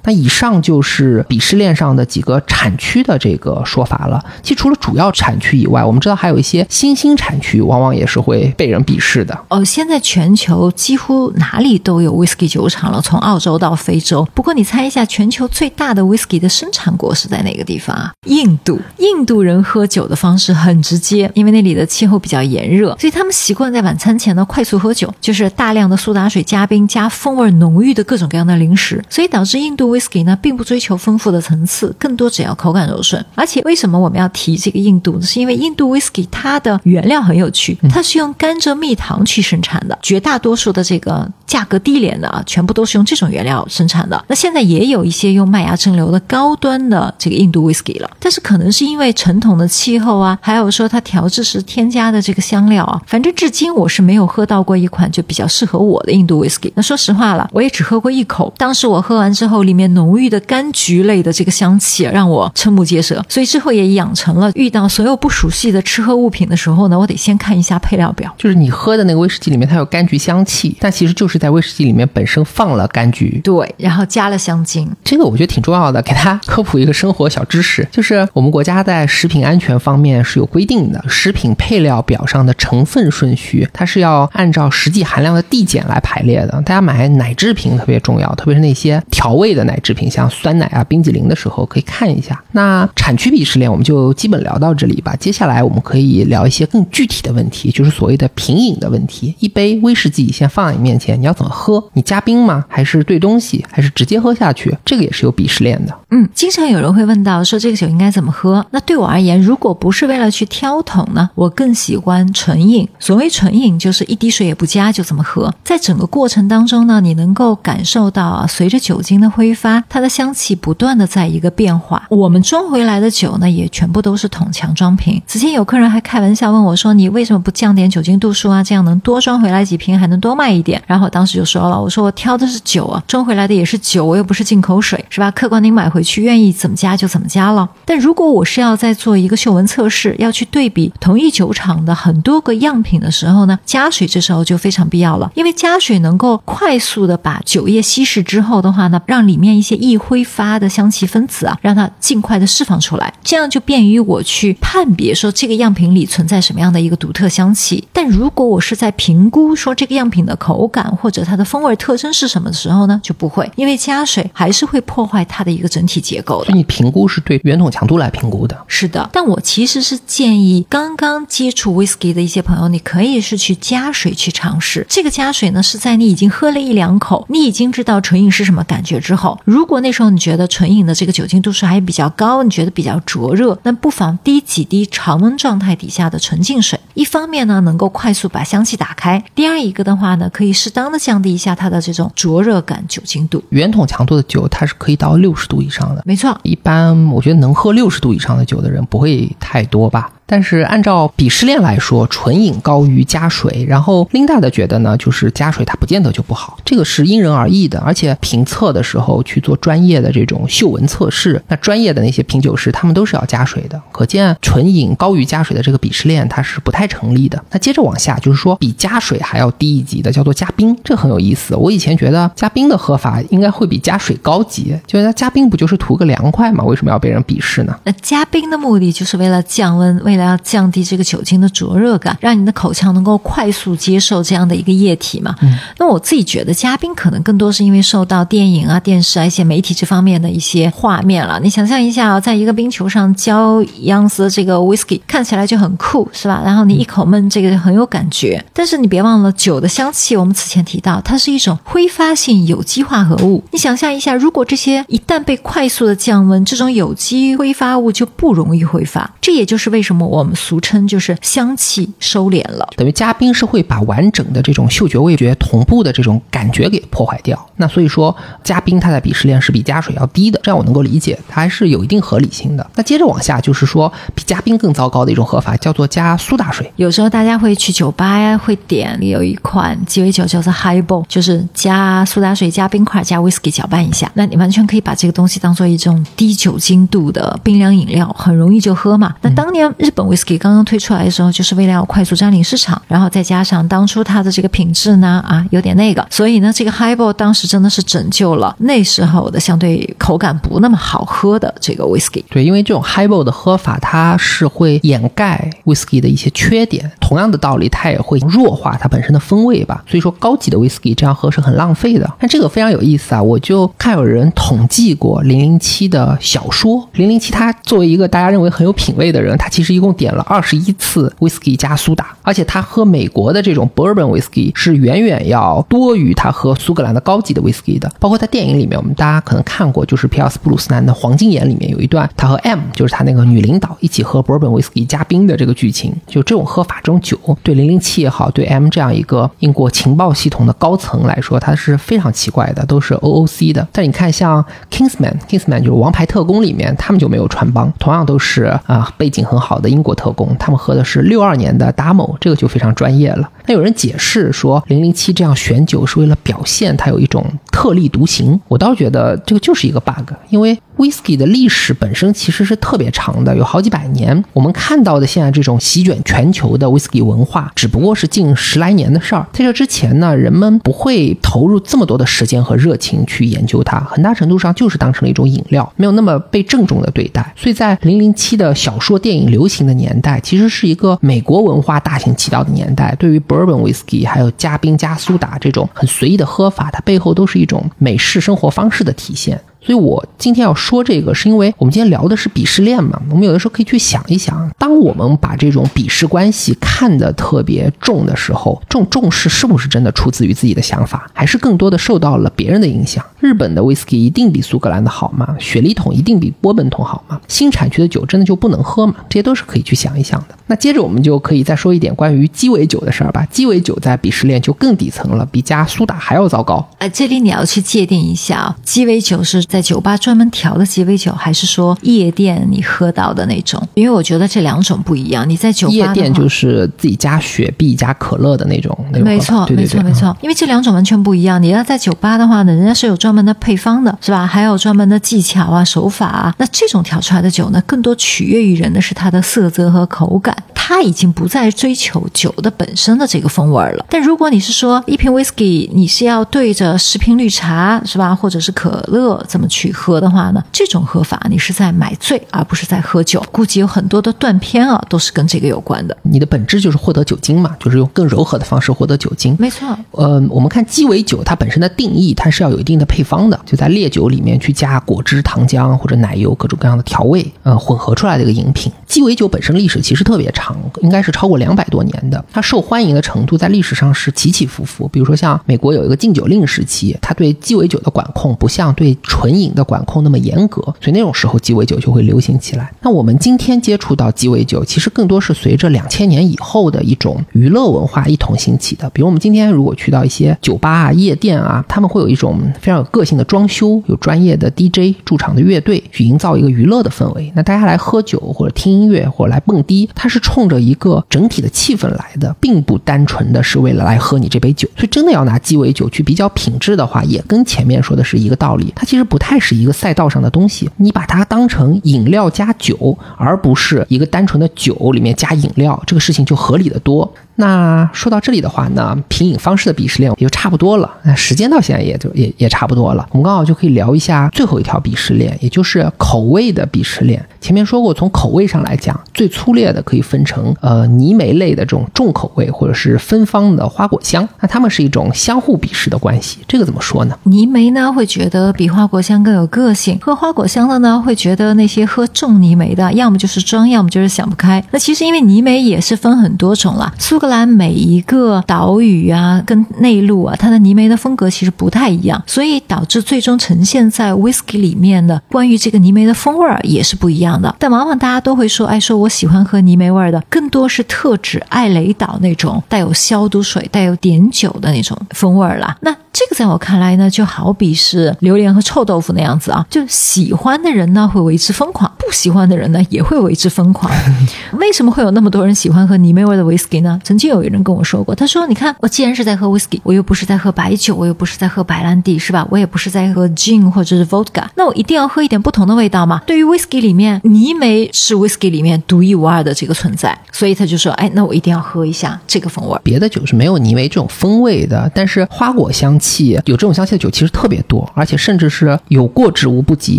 那以上就是鄙视链上的几个产区的这个说法了。其实除了主要产区以外，我们知道还有一些新兴产区，往往也是会被人鄙视的。
哦，现在全球几乎哪里都有 whisky 酒厂了，从澳洲到非洲。不过你猜一下，全球最大的 whisky 的生产国是在哪个地方啊？印度。印度人喝酒的方式很直接，因为那里的气候比较炎热，所以他们习惯在晚餐前呢快速喝酒，就是大量的苏打水加冰加风味浓郁的各种各样的零食，所以导致印度。whisky 呢，并不追求丰富的层次，更多只要口感柔顺。而且，为什么我们要提这个印度呢？是因为印度 whisky 它的原料很有趣，它是用甘蔗蜜糖去生产的，绝大多数的这个价格低廉的啊，全部都是用这种原料生产的。那现在也有一些用麦芽蒸馏的高端的这个印度 whisky 了，但是可能是因为陈桶的气候啊，还有说它调制时添加的这个香料啊，反正至今我是没有喝到过一款就比较适合我的印度 whisky。那说实话了，我也只喝过一口，当时我喝完之后里面。浓郁的柑橘类的这个香气让我瞠目结舌，所以之后也养成了遇到所有不熟悉的吃喝物品的时候呢，我得先看一下配料表。
就是你喝的那个威士忌里面它有柑橘香气，但其实就是在威士忌里面本身放了柑橘，
对，然后加了香精。
这个我觉得挺重要的，给大家科普一个生活小知识，就是我们国家在食品安全方面是有规定的，食品配料表上的成分顺序它是要按照实际含量的递减来排列的。大家买奶制品特别重要，特别是那些调味的奶。制品像酸奶啊、冰激凌的时候可以看一下。那产区鄙视链我们就基本聊到这里吧。接下来我们可以聊一些更具体的问题，就是所谓的品饮的问题。一杯威士忌先放在你面前，你要怎么喝？你加冰吗？还是兑东西？还是直接喝下去？这个也是有鄙视链的。
嗯，经常有人会问到说这个酒应该怎么喝？那对我而言，如果不是为了去挑桶呢，我更喜欢纯饮。所谓纯饮，就是一滴水也不加就这么喝。在整个过程当中呢，你能够感受到啊，随着酒精的挥发。它的香气不断的在一个变化，我们装回来的酒呢，也全部都是桶强装瓶。此前有客人还开玩笑问我说：“你为什么不降点酒精度数啊？这样能多装回来几瓶，还能多卖一点。”然后我当时就说了：“我说我挑的是酒啊，装回来的也是酒，我又不是进口水，是吧？客观您买回去愿意怎么加就怎么加了。但如果我是要在做一个嗅闻测试，要去对比同一酒厂的很多个样品的时候呢，加水这时候就非常必要了，因为加水能够快速的把酒液稀释之后的话呢，让里面一些易挥发的香气分子啊，让它尽快的释放出来，这样就便于我去判别说这个样品里存在什么样的一个独特香气。但如果我是在评估说这个样品的口感或者它的风味特征是什么的时候呢，就不会，因为加水还是会破坏它的一个整体结构的。
所以你评估是对圆筒强度来评估的。
是的，但我其实是建议刚刚接触 whisky 的一些朋友，你可以是去加水去尝试。这个加水呢，是在你已经喝了一两口，你已经知道纯饮是什么感觉之后，如果那时候你觉得纯饮的这个酒精度数还比较高，你觉得比较灼热，那不妨滴几滴常温状态底下的纯净水。一方面呢，能够快速把香气打开；第二一个的话呢，可以适当的降低一下它的这种灼热感、酒精度。
圆筒强度的酒，它是可以到六十度以上的。
没错，
一般我觉得能喝六十度以上的酒的人不会太多吧。但是按照鄙视链来说，纯饮高于加水。然后 Linda 的觉得呢，就是加水它不见得就不好，这个是因人而异的。而且评测的时候去做专业的这种嗅闻测试，那专业的那些品酒师他们都是要加水的。可见纯饮高于加水的这个鄙视链它是不太成立的。那接着往下就是说，比加水还要低一级的叫做加冰，这很有意思。我以前觉得加冰的喝法应该会比加水高级，就是加冰不就是图个凉快吗？为什么要被人鄙视呢？
那加冰的目的就是为了降温，为了要降低这个酒精的灼热感，让你的口腔能够快速接受这样的一个液体嘛。
嗯，
那我自己觉得嘉宾可能更多是因为受到电影啊、电视啊一些媒体这方面的一些画面了。你想象一下啊，在一个冰球上浇一样子这个 whisky，看起来就很酷，是吧？然后你一口闷，这个很有感觉。但是你别忘了，酒的香气，我们此前提到，它是一种挥发性有机化合物。你想象一下，如果这些一旦被快速的降温，这种有机挥发物就不容易挥发。这也就是为什么我们俗称就是香气收敛了。
等于加冰是会把完整的这种嗅觉、味觉同步的这种感觉给破坏掉。那所以说，加冰它在鄙视链是比加水要低的，这样我能够理解，它还是有一定合理性的。那接着往下就是说，比加冰更糟糕的一种喝法叫做加苏打水。
有时候大家会去酒吧呀，会点有一款鸡尾酒叫做 Highball，就是加苏打水、加冰块、加 whisky 搅拌一下。那你完全可以把这个东西当做一种低酒精度的冰凉饮料，很容易就喝嘛。那当年日本 whisky 刚刚推出来的时候，就是为了要快速占领市场，然后再加上当初它的这个品质呢啊有点那个，所以呢这个 Highball 当时真的是拯救了那时候的相对口感不那么好喝的这个 whisky。
对，因为这种 highball 的喝法，它是会掩盖 whisky 的一些缺点。同样的道理，它也会弱化它本身的风味吧。所以说，高级的 whisky 这样喝是很浪费的。但这个非常有意思啊！我就看有人统计过零零七的小说，零零七他作为一个大家认为很有品味的人，他其实一共共点了二十一次 whisky 加苏打，而且他喝美国的这种 bourbon whisky 是远远要多于他喝苏格兰的高级的 whisky 的。包括在电影里面，我们大家可能看过，就是皮尔斯布鲁斯南的《黄金眼》里面有一段，他和 M 就是他那个女领导一起喝 bourbon whisky 加冰的这个剧情。就这种喝法，这种酒对零零七也好，对 M 这样一个英国情报系统的高层来说，它是非常奇怪的，都是 OOC 的。但你看，像 Kingsman，Kingsman 就是《王牌特工》里面，他们就没有穿帮，同样都是啊背景很好的英国特工，他们喝的是六二年的达某这个就非常专业了。那有人解释说，零零七这样选酒是为了表现它有一种特立独行。我倒觉得这个就是一个 bug，因为 whisky 的历史本身其实是特别长的，有好几百年。我们看到的现在这种席卷全球的 whisky 文化，只不过是近十来年的事儿。在这之前呢，人们不会投入这么多的时间和热情去研究它，很大程度上就是当成了一种饮料，没有那么被郑重的对待。所以在零零七的小说、电影流行的年代，其实是一个美国文化大行其道的年代。对于 bourbon whisky 还有加冰加苏打这种很随意的喝法，它背后都是一种美式生活方式的体现。所以我今天要说这个，是因为我们今天聊的是鄙视链嘛。我们有的时候可以去想一想，当我们把这种鄙视关系看得特别重的时候，这种重视是不是真的出自于自己的想法，还是更多的受到了别人的影响？日本的 whisky 一定比苏格兰的好吗？雪梨桶一定比波本桶好吗？新产区的酒真的就不能喝吗？这些都是可以去想一想的。那接着我们就可以再说一点关于鸡尾酒的事儿吧。鸡尾酒在鄙视链就更底层了，比加苏打还要糟糕。
呃，这里你要去界定一下啊，鸡尾酒是在酒吧专门调的鸡尾酒，还是说夜店你喝到的那种？因为我觉得这两种不一样。你在酒吧
夜店就是自己加雪碧加可乐的那种，那种
没错，
对对对，
没错，没错。因为这两种完全不一样。你要在酒吧的话呢，人家是有专门的配方的，是吧？还有专门的技巧啊、手法啊。那这种调出来的酒呢，更多取悦于人的是它的色泽和口感。它已经不再追求酒的本身的这个风味了。但如果你是说一瓶 whisky，你是要对着十瓶绿茶，是吧？或者是可乐这么去喝的话呢，这种喝法你是在买醉，而不是在喝酒。估计有很多的断片啊，都是跟这个有关的。
你的本质就是获得酒精嘛，就是用更柔和的方式获得酒精。
没错，
呃，我们看鸡尾酒，它本身的定义，它是要有一定的配方的，就在烈酒里面去加果汁、糖浆或者奶油各种各样的调味，呃，混合出来的一个饮品。鸡尾酒本身历史其实特别也长，应该是超过两百多年的。它受欢迎的程度在历史上是起起伏伏。比如说像美国有一个禁酒令时期，它对鸡尾酒的管控不像对纯饮的管控那么严格，所以那种时候鸡尾酒就会流行起来。那我们今天接触到鸡尾酒，其实更多是随着两千年以后的一种娱乐文化一同兴起的。比如我们今天如果去到一些酒吧啊、夜店啊，他们会有一种非常有个性的装修，有专业的 DJ 驻场的乐队去营造一个娱乐的氛围。那大家来喝酒或者听音乐或者来蹦迪，它是是冲着一个整体的气氛来的，并不单纯的是为了来喝你这杯酒。所以真的要拿鸡尾酒去比较品质的话，也跟前面说的是一个道理。它其实不太是一个赛道上的东西，你把它当成饮料加酒，而不是一个单纯的酒里面加饮料，这个事情就合理的多。那说到这里的话呢，品饮方式的鄙视链也就差不多了。那时间到现在也就也也差不多了，我们刚好就可以聊一下最后一条鄙视链，也就是口味的鄙视链。前面说过，从口味上来讲，最粗略的可以分成呃泥煤类的这种重口味，或者是芬芳的花果香。那它们是一种相互鄙视的关系。这个怎么说呢？
泥煤呢会觉得比花果香更有个性，喝花果香的呢会觉得那些喝重泥煤的要么就是装，要么就是想不开。那其实因为泥煤也是分很多种啦，苏格兰每一个岛屿啊跟内陆啊，它的泥煤的风格其实不太一样，所以导致最终呈现在 whisky 里面的关于这个泥煤的风味儿也是不一样的。但往往大家都会说，哎，说我喜欢喝泥煤味儿的，更多是特指艾雷岛那种带有消毒水、带有碘酒的那种风味儿啦。那这个在我看来呢，就好比是榴莲和臭豆腐那样子啊，就喜欢的人呢会为之疯狂，不喜欢的人呢也会为之疯狂。为什么会有那么多人喜欢喝泥煤味的 whisky 呢？曾经有一人跟我说过，他说：“你看，我既然是在喝 whisky，我又不是在喝白酒，我又不是在喝白兰地，是吧？我也不是在喝 gin 或者是 vodka，那我一定要喝一点不同的味道嘛。对于 whisky 里面，泥煤是 whisky 里面独一无二的这个存在，所以他就说：，哎，那我一定要喝一下这个风味。
别的酒是没有泥煤这种风味的，但是花果香气有这种香气的酒其实特别多，而且甚至是有过之无不及，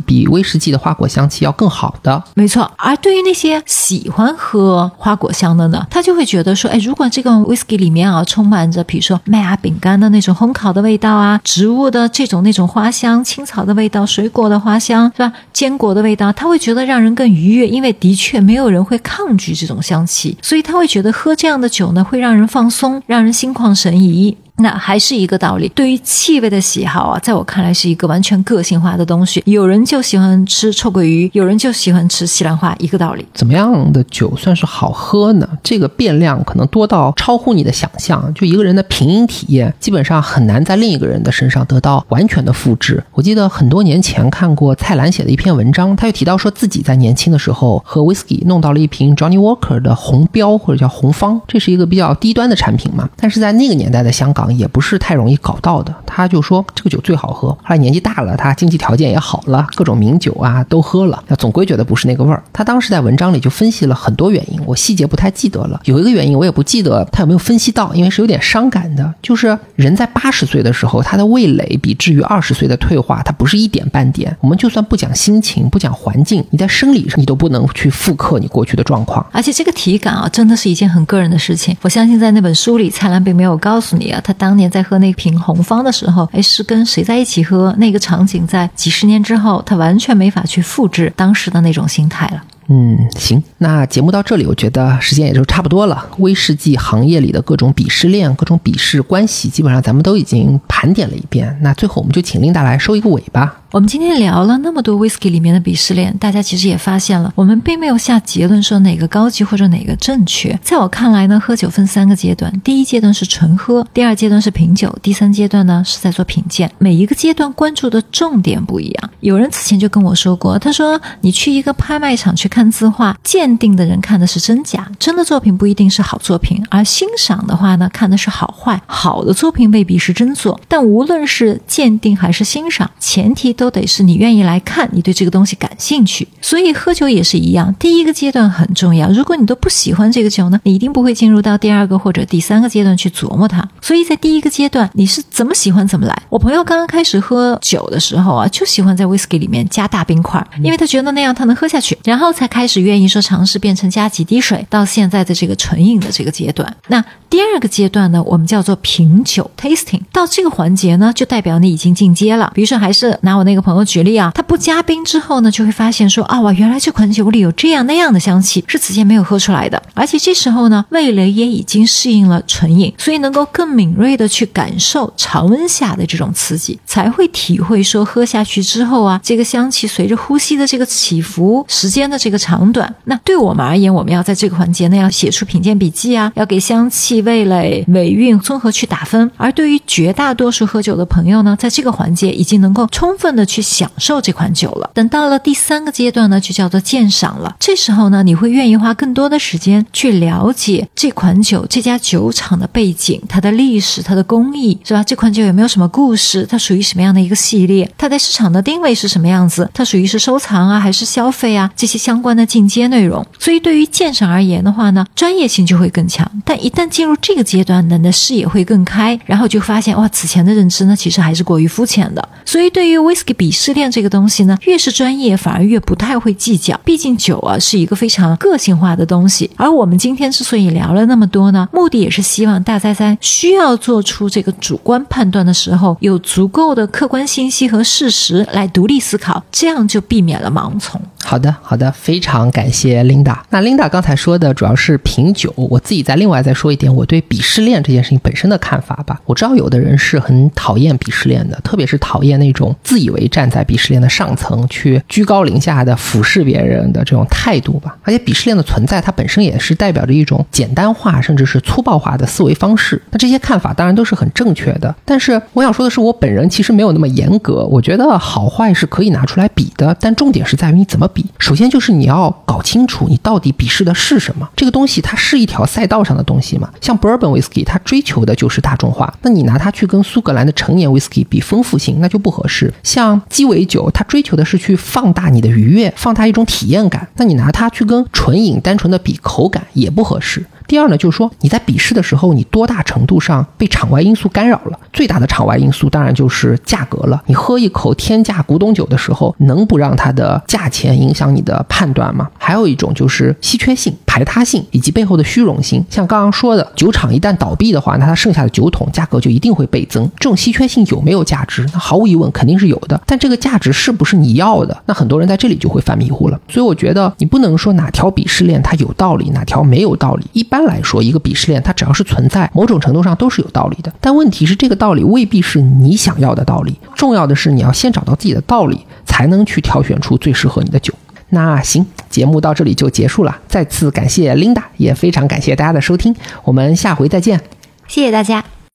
比威士忌的花果香气要更好的。
没错。而对于那些喜欢喝花果香的呢，他就会觉得说：，哎，如果这个 whisky 里面啊充满着，比如说麦芽饼干的那种烘烤的味道啊，植物的这种那种花香，青草的味道，水果的花香，是吧？坚果的味道，他会觉得让人更愉悦，因为的确没有人会抗拒这种香气，所以他会觉得喝这样的酒呢，会让人放松，让人心旷神怡。那还是一个道理，对于气味的喜好啊，在我看来是一个完全个性化的东西。有人就喜欢吃臭鳜鱼，有人就喜欢吃西兰花，一个道理。
怎么样的酒算是好喝呢？这个变量可能多到超乎你的想象。就一个人的品饮体验，基本上很难在另一个人的身上得到完全的复制。我记得很多年前看过蔡澜写的一篇文章，他就提到说自己在年轻的时候喝 whisky 弄到了一瓶 Johnny Walker 的红标或者叫红方，这是一个比较低端的产品嘛。但是在那个年代的香港。也不是太容易搞到的。他就说这个酒最好喝。后来年纪大了，他经济条件也好了，各种名酒啊都喝了，那总归觉得不是那个味儿。他当时在文章里就分析了很多原因，我细节不太记得了。有一个原因我也不记得他有没有分析到，因为是有点伤感的。就是人在八十岁的时候，他的味蕾比至于二十岁的退化，它不是一点半点。我们就算不讲心情，不讲环境，你在生理上你都不能去复刻你过去的状况。
而且这个体感啊，真的是一件很个人的事情。我相信在那本书里，蔡澜并没有告诉你啊，他当年在喝那瓶红方的时候，哎，是跟谁在一起喝？那个场景在几十年之后，他完全没法去复制当时的那种心态了。
嗯，行，那节目到这里，我觉得时间也就差不多了。威士忌行业里的各种鄙视链、各种鄙视关系，基本上咱们都已经盘点了一遍。那最后，我们就请琳达来收一个尾吧。
我们今天聊了那么多 whisky 里面的鄙视链，大家其实也发现了，我们并没有下结论说哪个高级或者哪个正确。在我看来呢，喝酒分三个阶段，第一阶段是纯喝，第二阶段是品酒，第三阶段呢是在做品鉴。每一个阶段关注的重点不一样。有人此前就跟我说过，他说你去一个拍卖场去看字画，鉴定的人看的是真假，真的作品不一定是好作品，而欣赏的话呢，看的是好坏。好的作品未必是真作，但无论是鉴定还是欣赏，前提。都得是你愿意来看，你对这个东西感兴趣。所以喝酒也是一样，第一个阶段很重要。如果你都不喜欢这个酒呢，你一定不会进入到第二个或者第三个阶段去琢磨它。所以在第一个阶段，你是怎么喜欢怎么来。我朋友刚刚开始喝酒的时候啊，就喜欢在 whisky 里面加大冰块，因为他觉得那样他能喝下去，然后才开始愿意说尝试变成加几滴水，到现在的这个纯饮的这个阶段。那第二个阶段呢，我们叫做品酒 tasting，到这个环节呢，就代表你已经进阶了。比如说，还是拿我。那个朋友举例啊，他不加冰之后呢，就会发现说啊哇，原来这款酒里有这样那样的香气，是此前没有喝出来的。而且这时候呢，味蕾也已经适应了纯饮，所以能够更敏锐的去感受常温下的这种刺激，才会体会说喝下去之后啊，这个香气随着呼吸的这个起伏，时间的这个长短。那对我们而言，我们要在这个环节呢，要写出品鉴笔记啊，要给香气、味蕾、尾韵综合去打分。而对于绝大多数喝酒的朋友呢，在这个环节已经能够充分。的去享受这款酒了。等到了第三个阶段呢，就叫做鉴赏了。这时候呢，你会愿意花更多的时间去了解这款酒、这家酒厂的背景、它的历史、它的工艺，是吧？这款酒有没有什么故事？它属于什么样的一个系列？它在市场的定位是什么样子？它属于是收藏啊，还是消费啊？这些相关的进阶内容。所以对于鉴赏而言的话呢，专业性就会更强。但一旦进入这个阶段呢，你的视野会更开，然后就发现哇，此前的认知呢，其实还是过于肤浅的。所以对于威斯。鄙视链这个东西呢，越是专业，反而越不太会计较。毕竟酒啊是一个非常个性化的东西。而我们今天之所以聊了那么多呢，目的也是希望大家在需要做出这个主观判断的时候，有足够的客观信息和事实来独立思考，这样就避免了盲从。
好的，好的，非常感谢 Linda。那 Linda 刚才说的主要是品酒，我自己再另外再说一点我对鄙视链这件事情本身的看法吧。我知道有的人是很讨厌鄙视链的，特别是讨厌那种自以为站在鄙视链的上层去居高临下的俯视别人的这种态度吧。而且鄙视链的存在，它本身也是代表着一种简单化甚至是粗暴化的思维方式。那这些看法当然都是很正确的，但是我想说的是，我本人其实没有那么严格。我觉得好坏是可以拿出来比的，但重点是在于你怎么比。首先就是你要搞清楚你到底鄙视的是什么。这个东西它是一条赛道上的东西嘛？像 Bourbon Whisky，它追求的就是大众化。那你拿它去跟苏格兰的成年 Whisky 比丰富性，那就不合适。像鸡尾酒，它追求的是去放大你的愉悦，放大一种体验感。那你拿它去跟纯饮单纯的比口感也不合适。第二呢，就是说你在比试的时候，你多大程度上被场外因素干扰了？最大的场外因素当然就是价格了。你喝一口天价古董酒的时候，能不让它的价钱影响你的判断吗？还有一种就是稀缺性、排他性以及背后的虚荣心。像刚刚说的，酒厂一旦倒闭的话，那它剩下的酒桶价格就一定会倍增。这种稀缺性有没有价值？那毫无疑问肯定是有的。但这个价值是不是你要的？那很多人在这里就会犯迷糊了。所以我觉得你不能说哪条鄙视链它有道理，哪条没有道理。一般。一般来说，一个鄙视链它只要是存在，某种程度上都是有道理的。但问题是，这个道理未必是你想要的道理。重要的是，你要先找到自己的道理，才能去挑选出最适合你的酒。那行，节目到这里就结束了。再次感谢琳达也非常感谢大家的收听。我们下回再见，
谢谢大家。